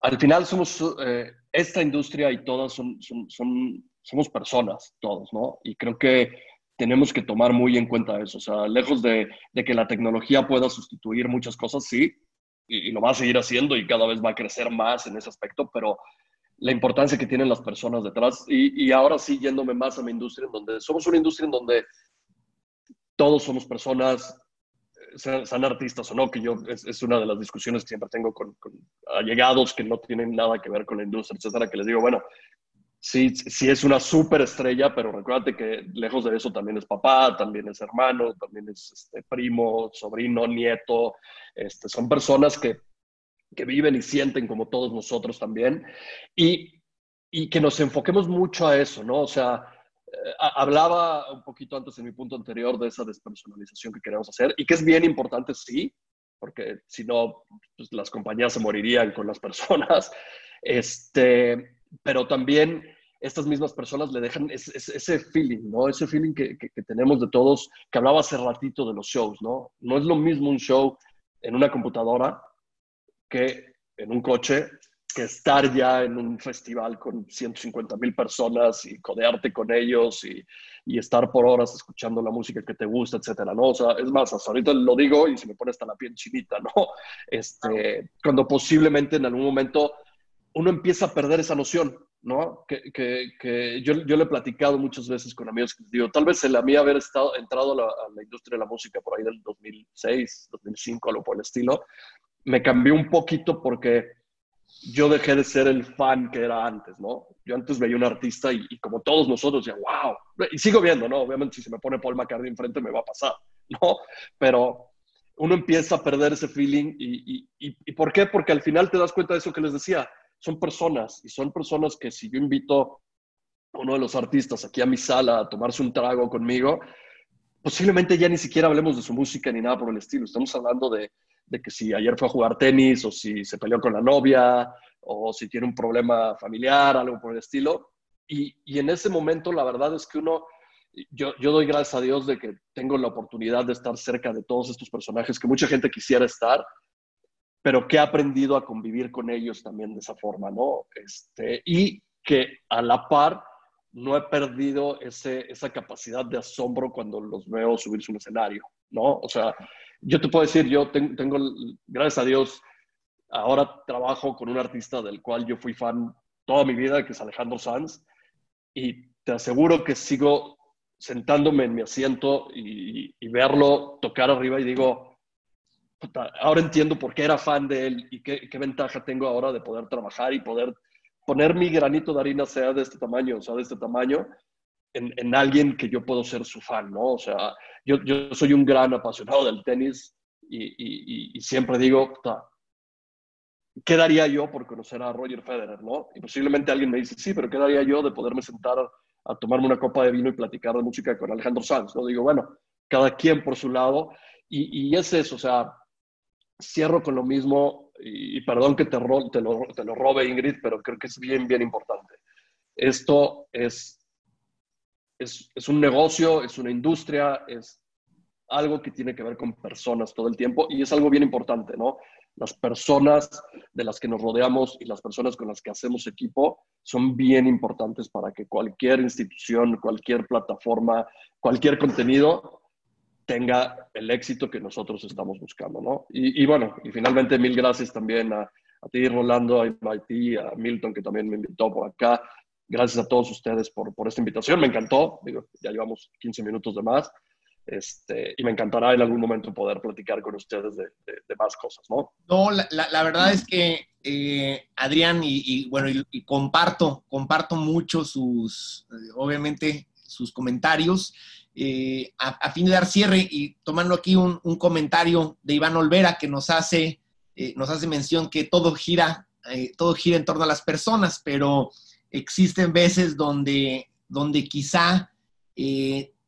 al final somos, eh, esta industria y todas son, son, somos personas, todos, ¿no? Y creo que tenemos que tomar muy en cuenta eso. O sea, lejos de, de que la tecnología pueda sustituir muchas cosas, sí, y, lo va a seguir haciendo y cada vez va a crecer más en ese aspecto, pero la importancia que tienen las personas detrás. Y, ahora sí, yéndome más a mi industria, en donde somos una industria en donde todos somos personas, eh, sean, artistas o no, que yo es, una de las discusiones que siempre tengo con, allegados que no tienen nada que ver con la industria, etcétera, que les digo, bueno, sí, sí es una súper estrella, pero recuérdate que lejos de eso también es papá, también es hermano, también es este, primo, sobrino, nieto, este, son personas que que viven y sienten como todos nosotros también, y, y que nos enfoquemos mucho a eso, ¿no? O sea, eh, hablaba un poquito antes en mi punto anterior de esa despersonalización que queremos hacer y que es bien importante, sí, porque si no, pues las compañías se morirían con las (laughs) personas, este, pero también estas mismas personas le dejan ese, feeling, ¿no? Ese feeling que, que, tenemos de todos, que hablaba hace ratito de los shows, ¿no? No es lo mismo un show en una computadora que en un coche que estar ya en un festival con 150 mil personas y codearte con ellos y, y, estar por horas escuchando la música que te gusta, etcétera, ¿no? O sea, es más, hasta ahorita lo digo y se me pone hasta la piel chinita, ¿no? Este, cuando posiblemente en algún momento uno empieza a perder esa noción, ¿no? Que, que, que yo, yo, le he platicado muchas veces con amigos que digo, tal vez el a mí haber estado, entrado a la, a la industria de la música por ahí del 2006, 2005, algo por el estilo, me cambió un poquito porque yo dejé de ser el fan que era antes, ¿no? Yo antes veía un artista y, como todos nosotros, ya, wow. Y sigo viendo, ¿no? Obviamente si se me pone Paul McCartney enfrente me va a pasar, ¿no? Pero uno empieza a perder ese feeling y, y, y, ¿por qué? Porque al final te das cuenta de eso que les decía, son personas y son personas que si yo invito a uno de los artistas aquí a mi sala a tomarse un trago conmigo, posiblemente ya ni siquiera hablemos de su música ni nada por el estilo, estamos hablando de de que si ayer fue a jugar tenis o si se peleó con la novia o si tiene un problema familiar, algo por el estilo. Y, y en ese momento la verdad es que uno, yo, yo, doy gracias a Dios de que tengo la oportunidad de estar cerca de todos estos personajes que mucha gente quisiera estar, pero que he aprendido a convivir con ellos también de esa forma, ¿no? Este, y que a la par no he perdido ese, esa capacidad de asombro cuando los veo subirse un escenario, ¿no? O sea, yo te puedo decir, yo tengo, gracias a Dios, ahora trabajo con un artista del cual yo fui fan toda mi vida, que es Alejandro Sanz, y te aseguro que sigo sentándome en mi asiento y, verlo tocar arriba y digo, ahora entiendo por qué era fan de él y qué, qué, ventaja tengo ahora de poder trabajar y poder poner mi granito de harina, sea de este tamaño, o sea de este tamaño, en, alguien que yo puedo ser su fan, ¿no? O sea, yo, yo soy un gran apasionado del tenis y, y, y siempre digo, ¿qué daría yo por conocer a Roger Federer, no? Y posiblemente alguien me dice, sí, pero ¿qué daría yo de poderme sentar a tomarme una copa de vino y platicar de música con Alejandro Sanz, ¿no? Digo, bueno, cada quien por su lado, y, y es eso, o sea, cierro con lo mismo, y, perdón que te, te, lo, te lo robe Ingrid, pero creo que es bien, bien importante. Esto es, es, es un negocio, es una industria, es algo que tiene que ver con personas todo el tiempo y es algo bien importante, ¿no? Las personas de las que nos rodeamos y las personas con las que hacemos equipo son bien importantes para que cualquier institución, cualquier plataforma, cualquier contenido tenga el éxito que nosotros estamos buscando, ¿no? Y, bueno, y finalmente mil gracias también a, a ti, Rolando, a MIT, a Milton, que también me invitó por acá. Gracias a todos ustedes por, por esta invitación, me encantó, digo, ya llevamos 15 minutos de más. Este, y me encantará en algún momento poder platicar con ustedes de, más cosas, ¿no? No, la, verdad es que eh, Adrián, y, bueno, y, comparto, comparto mucho sus, eh, obviamente, sus comentarios. Eh, a, fin de dar cierre y tomando aquí un, comentario de Iván Olvera que nos hace, nos hace mención que todo gira, todo gira en torno a las personas, pero existen veces donde, donde quizá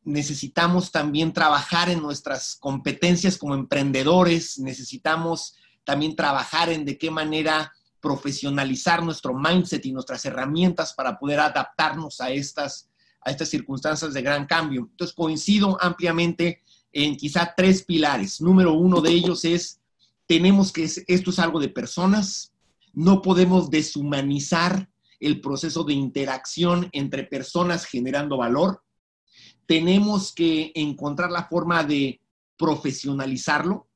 necesitamos también trabajar en nuestras competencias como emprendedores, necesitamos también trabajar en de qué manera profesionalizar nuestro mindset y nuestras herramientas para poder adaptarnos a estas, a estas circunstancias de gran cambio. Entonces, coincido ampliamente en quizá tres pilares. Número uno de ellos es, tenemos que, esto es algo de personas, no podemos deshumanizar el proceso de interacción entre personas generando valor tenemos que encontrar la forma de profesionalizarlo,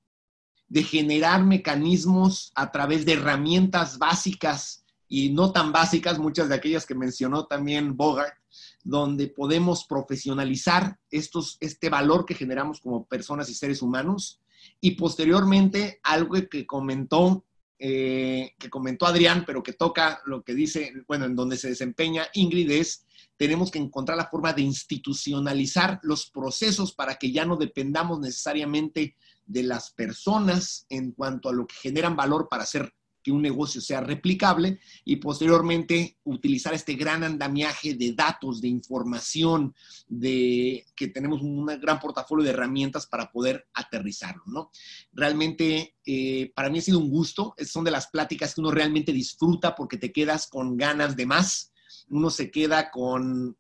de generar mecanismos a través de herramientas básicas y no tan básicas, muchas de aquellas que mencionó también Bogart, donde podemos profesionalizar estos, este valor que generamos como personas y seres humanos. Y posteriormente, algo que comentó, eh, que comentó Adrián, pero que toca lo que dice, bueno, en donde se desempeña Ingrid, es tenemos que encontrar la forma de institucionalizar los procesos para que ya no dependamos necesariamente de las personas en cuanto a lo que generan valor para hacer que un negocio sea replicable y posteriormente utilizar este gran andamiaje de datos, de información, de que tenemos un gran portafolio de herramientas para poder aterrizarlo, ¿no? Realmente eh, para mí ha sido un gusto, son de las pláticas que uno realmente disfruta porque te quedas con ganas de más, uno se queda con,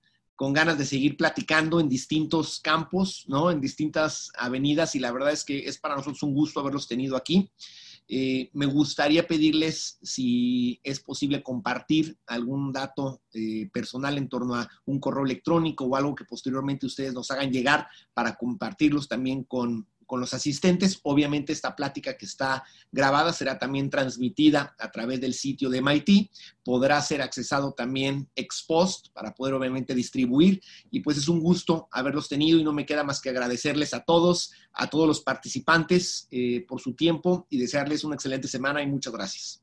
ganas de seguir platicando en distintos campos, ¿no? En distintas avenidas y la verdad es que es para nosotros un gusto haberlos tenido aquí. Eh, me gustaría pedirles si es posible compartir algún dato eh, personal en torno a un correo electrónico o algo que posteriormente ustedes nos hagan llegar para compartirlos también con, con los asistentes. Obviamente esta plática que está grabada será también transmitida a través del sitio de MIT. Podrá ser accesado también ex post para poder obviamente distribuir. Y pues es un gusto haberlos tenido y no me queda más que agradecerles a todos, a todos los participantes eh, por su tiempo y desearles una excelente semana y muchas gracias.